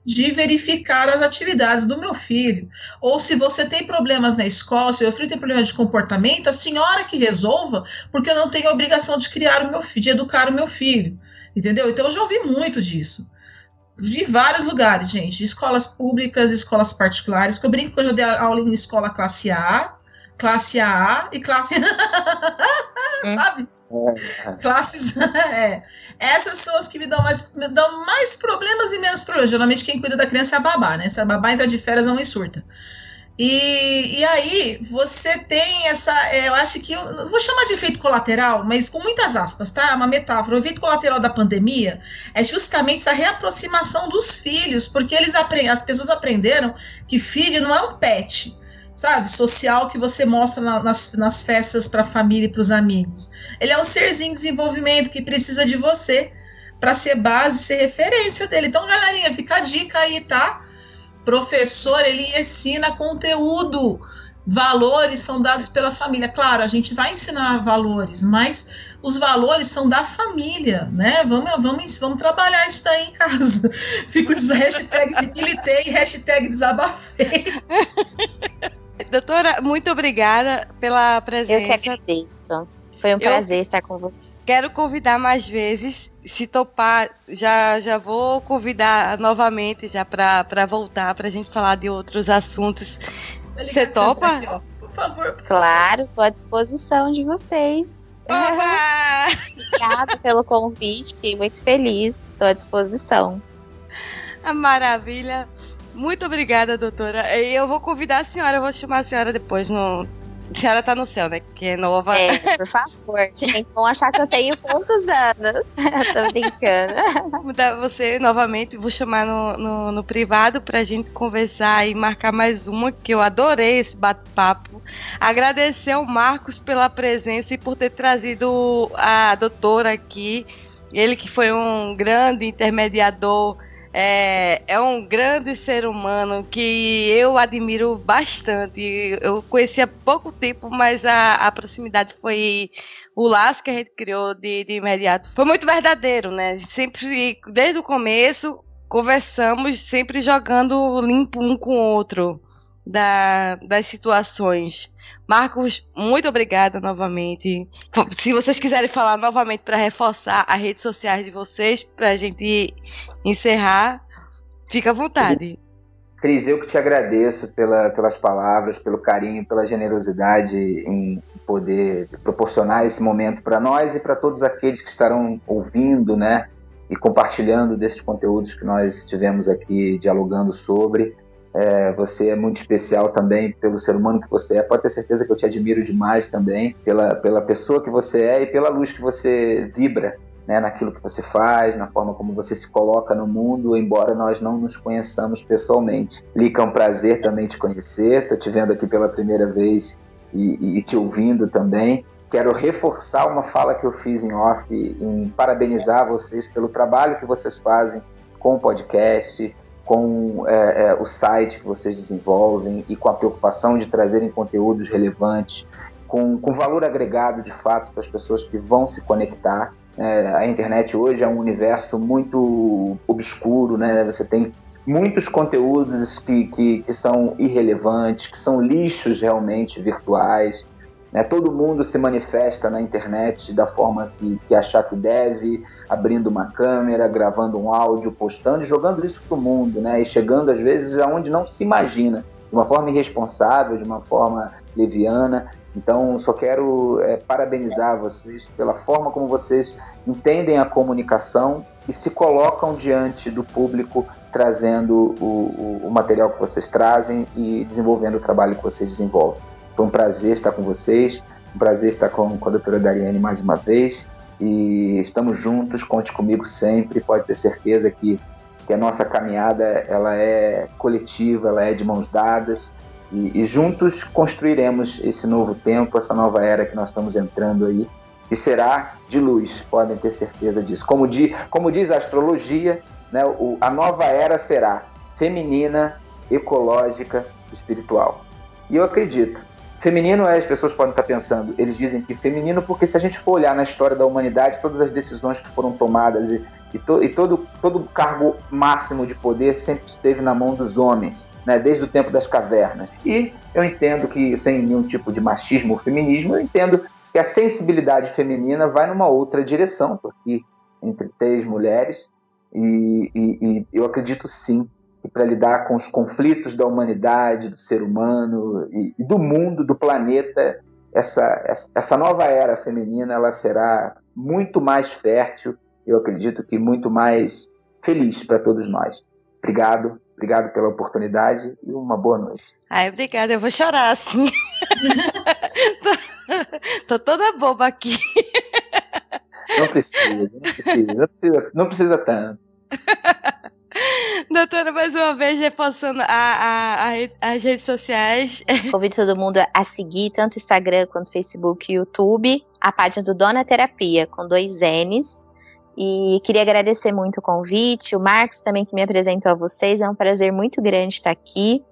de verificar as atividades do meu filho. Ou se você tem problemas na escola, se o filho tem problema de comportamento, a senhora que resolva, porque eu não tenho a obrigação de criar o meu filho, de educar o meu filho. Entendeu? Então eu já ouvi muito disso. De vários lugares, gente, de escolas públicas, escolas particulares, porque eu brinco que eu já dei aula em escola classe A, classe AA e classe. Sabe? Classes. é. Essas são as que me dão, mais, me dão mais problemas e menos problemas. Geralmente quem cuida da criança é a babá, né? Se a babá entra de férias, não surta. E, e aí, você tem essa. é, eu acho que. Eu vou chamar de efeito colateral, mas com muitas aspas, tá? É uma metáfora. O efeito colateral da pandemia é justamente essa reaproximação dos filhos, porque eles aprendem, as pessoas aprenderam que filho não é um pet, sabe? Social que você mostra na- nas, nas festas para a família e para os amigos. Ele é um serzinho em desenvolvimento que precisa de você para ser base, ser referência dele. Então, galerinha, fica a dica aí, tá? Professor, ele ensina conteúdo. Valores são dados pela família. Claro, a gente vai ensinar valores, mas os valores são da família, né? Vamos, vamos, vamos trabalhar isso daí em casa. Fico des hashtag debilitei, hashtag desabafei. Doutora, muito obrigada pela Eu que presença. agradeço. Foi um Eu- prazer estar com você. Quero convidar mais vezes. Se topar, já, já vou convidar novamente já para voltar para a gente falar de outros assuntos. Você topa? Aqui, ó. Por favor. Claro, estou à disposição de vocês. Obrigada pelo convite, fiquei muito feliz. Estou à disposição. A maravilha. Muito obrigada, doutora. E eu vou convidar a senhora, eu vou chamar a senhora depois no. A senhora tá no céu, né? Que é nova. É, por favor, gente, vão achar que eu tenho quantos anos? Tô brincando. Vou mudar você novamente, vou chamar no, no, no privado pra gente conversar e marcar mais uma, que eu adorei esse bate-papo. Agradecer ao Marcos pela presença e por ter trazido a doutora aqui. Ele que foi um grande intermediador, é, é um grande ser humano que eu admiro bastante. Eu conheci há pouco tempo, mas a, a proximidade foi o laço que a gente criou de, de imediato foi muito verdadeiro, né? Sempre, desde o começo, conversamos, sempre jogando limpo um com o outro da, das situações. Marcos, muito obrigada novamente. Se vocês quiserem falar novamente para reforçar as redes sociais de vocês, para a gente encerrar, fica à vontade. Cris, eu que te agradeço pela, pelas palavras, pelo carinho, pela generosidade em poder proporcionar esse momento para nós e para todos aqueles que estarão ouvindo, né, e compartilhando desses conteúdos que nós estivemos aqui dialogando sobre. É, você é muito especial também pelo ser humano que você é. Pode ter certeza que eu te admiro demais também pela, pela pessoa que você é e pela luz que você vibra né, naquilo que você faz, na forma como você se coloca no mundo, embora nós não nos conheçamos pessoalmente. Lica, é um prazer também te conhecer. Estou te vendo aqui pela primeira vez e, e te ouvindo também. Quero reforçar uma fala que eu fiz em off, em parabenizar vocês pelo trabalho que vocês fazem com o podcast, com é, é, o site que vocês desenvolvem e com a preocupação de trazerem conteúdos relevantes, com, com valor agregado de fato para as pessoas que vão se conectar. É, a internet hoje é um universo muito obscuro, né? Você tem muitos conteúdos que, que, que são irrelevantes, que são lixos realmente virtuais. Né? Todo mundo se manifesta na internet da forma que, que achar que deve, abrindo uma câmera, gravando um áudio, postando e jogando isso para o mundo, né? e chegando às vezes aonde não se imagina, de uma forma irresponsável, de uma forma leviana. Então, só quero é, parabenizar vocês pela forma como vocês entendem a comunicação e se colocam diante do público, trazendo o, o, o material que vocês trazem e desenvolvendo o trabalho que vocês desenvolvem. Foi um prazer estar com vocês, um prazer estar com, com a doutora Dariane mais uma vez. E estamos juntos, conte comigo sempre, pode ter certeza que, que a nossa caminhada ela é coletiva, ela é de mãos dadas. E, e juntos construiremos esse novo tempo, essa nova era que nós estamos entrando aí, e será de luz, podem ter certeza disso. Como, di, como diz a astrologia, né, o, a nova era será feminina, ecológica, espiritual. E eu acredito Feminino é, as pessoas podem estar pensando, eles dizem que feminino porque se a gente for olhar na história da humanidade, todas as decisões que foram tomadas e, e, to, e todo, todo cargo máximo de poder sempre esteve na mão dos homens, né, desde o tempo das cavernas. E eu entendo que, sem nenhum tipo de machismo ou feminismo, eu entendo que a sensibilidade feminina vai numa outra direção, porque entre três mulheres, e, e, e eu acredito sim e para lidar com os conflitos da humanidade, do ser humano e, e do mundo, do planeta, essa, essa nova era feminina ela será muito mais fértil, eu acredito que muito mais feliz para todos nós. Obrigado, obrigado pela oportunidade e uma boa noite. Ai, obrigada, eu vou chorar assim. tô, tô toda boba aqui. Não precisa, não precisa, não precisa, não precisa tanto. Doutora, mais uma vez reforçando a, a, a, as redes sociais. Convido todo mundo a seguir tanto Instagram quanto Facebook e YouTube, a página do Dona Terapia, com dois N's. E queria agradecer muito o convite, o Marcos também que me apresentou a vocês. É um prazer muito grande estar aqui.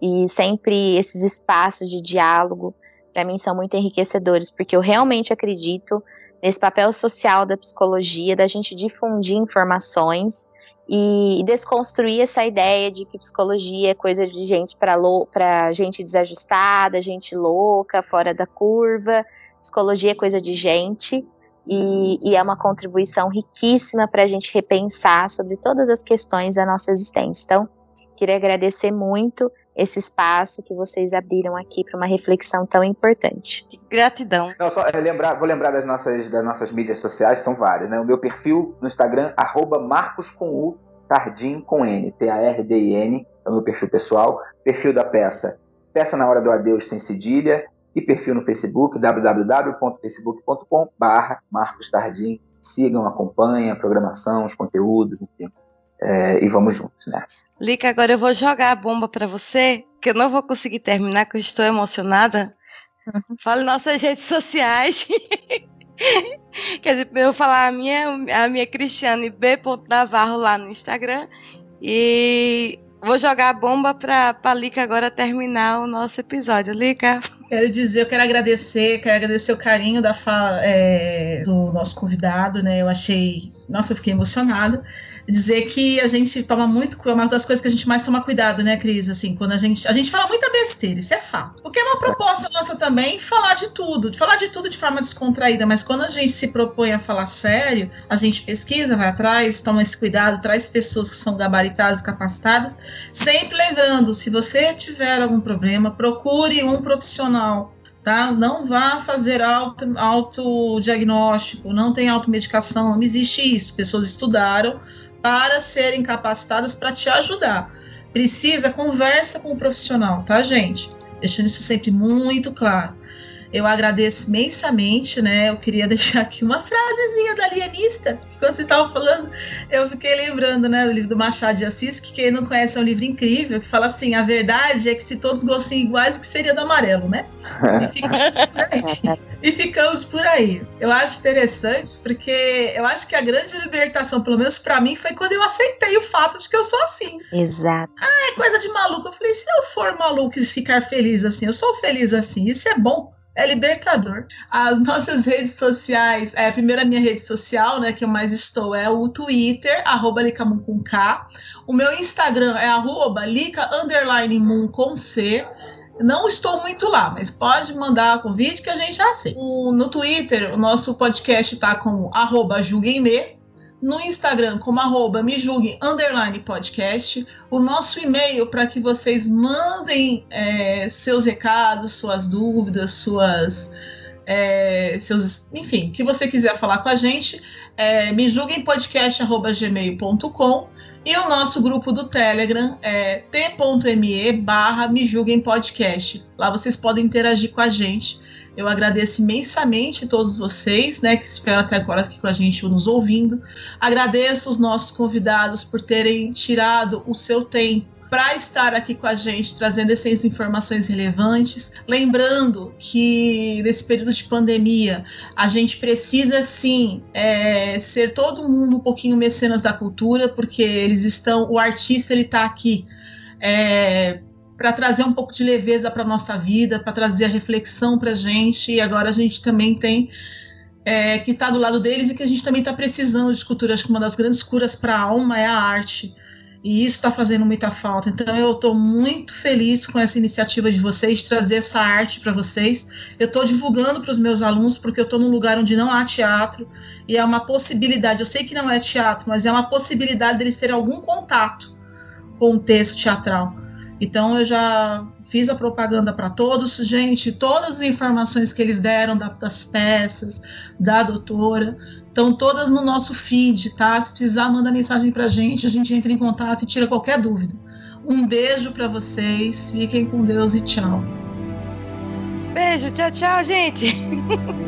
E sempre esses espaços de diálogo, para mim, são muito enriquecedores, porque eu realmente acredito nesse papel social da psicologia, da gente difundir informações e desconstruir essa ideia de que psicologia é coisa de gente para gente desajustada, gente louca, fora da curva. Psicologia é coisa de gente e, e é uma contribuição riquíssima para a gente repensar sobre todas as questões da nossa existência. Então, queria agradecer muito esse espaço que vocês abriram aqui para uma reflexão tão importante. Gratidão. Não, só é, lembrar, vou lembrar das nossas, das nossas mídias sociais, são várias, né? O meu perfil no Instagram, arroba Marcos com U, Tardim com N, T-A-R-D-I-N, é o meu perfil pessoal. Perfil da peça, Peça na Hora do Adeus sem cedilha. E perfil no Facebook, www.facebook.com barra Marcos Tardim. Sigam, acompanhem a programação, os conteúdos, enfim. É, e vamos juntos nessa. Lica, agora eu vou jogar a bomba para você, que eu não vou conseguir terminar, que eu estou emocionada. Uhum. Fale nossas redes sociais. Quer dizer, eu vou falar a minha, a minha Cristiane B. Navarro lá no Instagram. E vou jogar a bomba para a Lica agora terminar o nosso episódio. Lica. Quero dizer, eu quero agradecer, quero agradecer o carinho da fala, é, do nosso convidado, né? Eu achei nossa, eu fiquei emocionada. Dizer que a gente toma muito, é uma das coisas que a gente mais toma cuidado, né, Cris? Assim, quando a gente. A gente fala muita besteira, isso é fato. Porque é uma proposta nossa também falar de tudo, de falar de tudo de forma descontraída, mas quando a gente se propõe a falar sério, a gente pesquisa, vai atrás, toma esse cuidado, traz pessoas que são gabaritadas, capacitadas. Sempre lembrando, se você tiver algum problema, procure um profissional tá? Não vá fazer auto, autodiagnóstico, não tem automedicação, não existe isso. Pessoas estudaram para serem capacitadas para te ajudar. Precisa, conversa com o profissional, tá, gente? Deixando isso sempre muito claro. Eu agradeço imensamente, né? Eu queria deixar aqui uma frasezinha da alienista, que quando vocês estavam falando, eu fiquei lembrando, né, do livro do Machado de Assis, que quem não conhece é um livro incrível, que fala assim: a verdade é que se todos fossem iguais, o que seria do amarelo, né? E ficamos por aí. e ficamos por aí. Eu acho interessante, porque eu acho que a grande libertação, pelo menos para mim, foi quando eu aceitei o fato de que eu sou assim. Exato. Ah, é coisa de maluco. Eu falei, se eu for maluco e ficar feliz assim, eu sou feliz assim, isso é bom é libertador. As nossas redes sociais, é, a minha rede social, né, que eu mais estou, é o Twitter, arroba com K. O meu Instagram é arroba Lica com C. Não estou muito lá, mas pode mandar convite que a gente aceita. O, no Twitter, o nosso podcast está com arroba julguemme, no Instagram como arroba me julguem underline podcast, o nosso e-mail para que vocês mandem é, seus recados, suas dúvidas, suas é, seus, enfim, o que você quiser falar com a gente, é, me julguem podcast@gmail.com e o nosso grupo do Telegram é t.me barra me julguem podcast. Lá vocês podem interagir com a gente eu agradeço imensamente a todos vocês, né, que esperam até agora aqui com a gente ou nos ouvindo. Agradeço os nossos convidados por terem tirado o seu tempo para estar aqui com a gente, trazendo essas informações relevantes. Lembrando que nesse período de pandemia, a gente precisa sim é, ser todo mundo um pouquinho mecenas da cultura, porque eles estão, o artista ele está aqui. É, para trazer um pouco de leveza para nossa vida, para trazer a reflexão para gente. E agora a gente também tem é, que está do lado deles e que a gente também está precisando de cultura. Acho que uma das grandes curas para a alma é a arte. E isso está fazendo muita falta. Então eu estou muito feliz com essa iniciativa de vocês, de trazer essa arte para vocês. Eu estou divulgando para os meus alunos, porque eu estou num lugar onde não há teatro, e é uma possibilidade. Eu sei que não é teatro, mas é uma possibilidade deles terem algum contato com o texto teatral. Então eu já fiz a propaganda para todos, gente, todas as informações que eles deram das peças, da doutora, estão todas no nosso feed, tá? Se precisar, manda mensagem para gente, a gente entra em contato e tira qualquer dúvida. Um beijo para vocês, fiquem com Deus e tchau. Beijo, tchau, tchau, gente.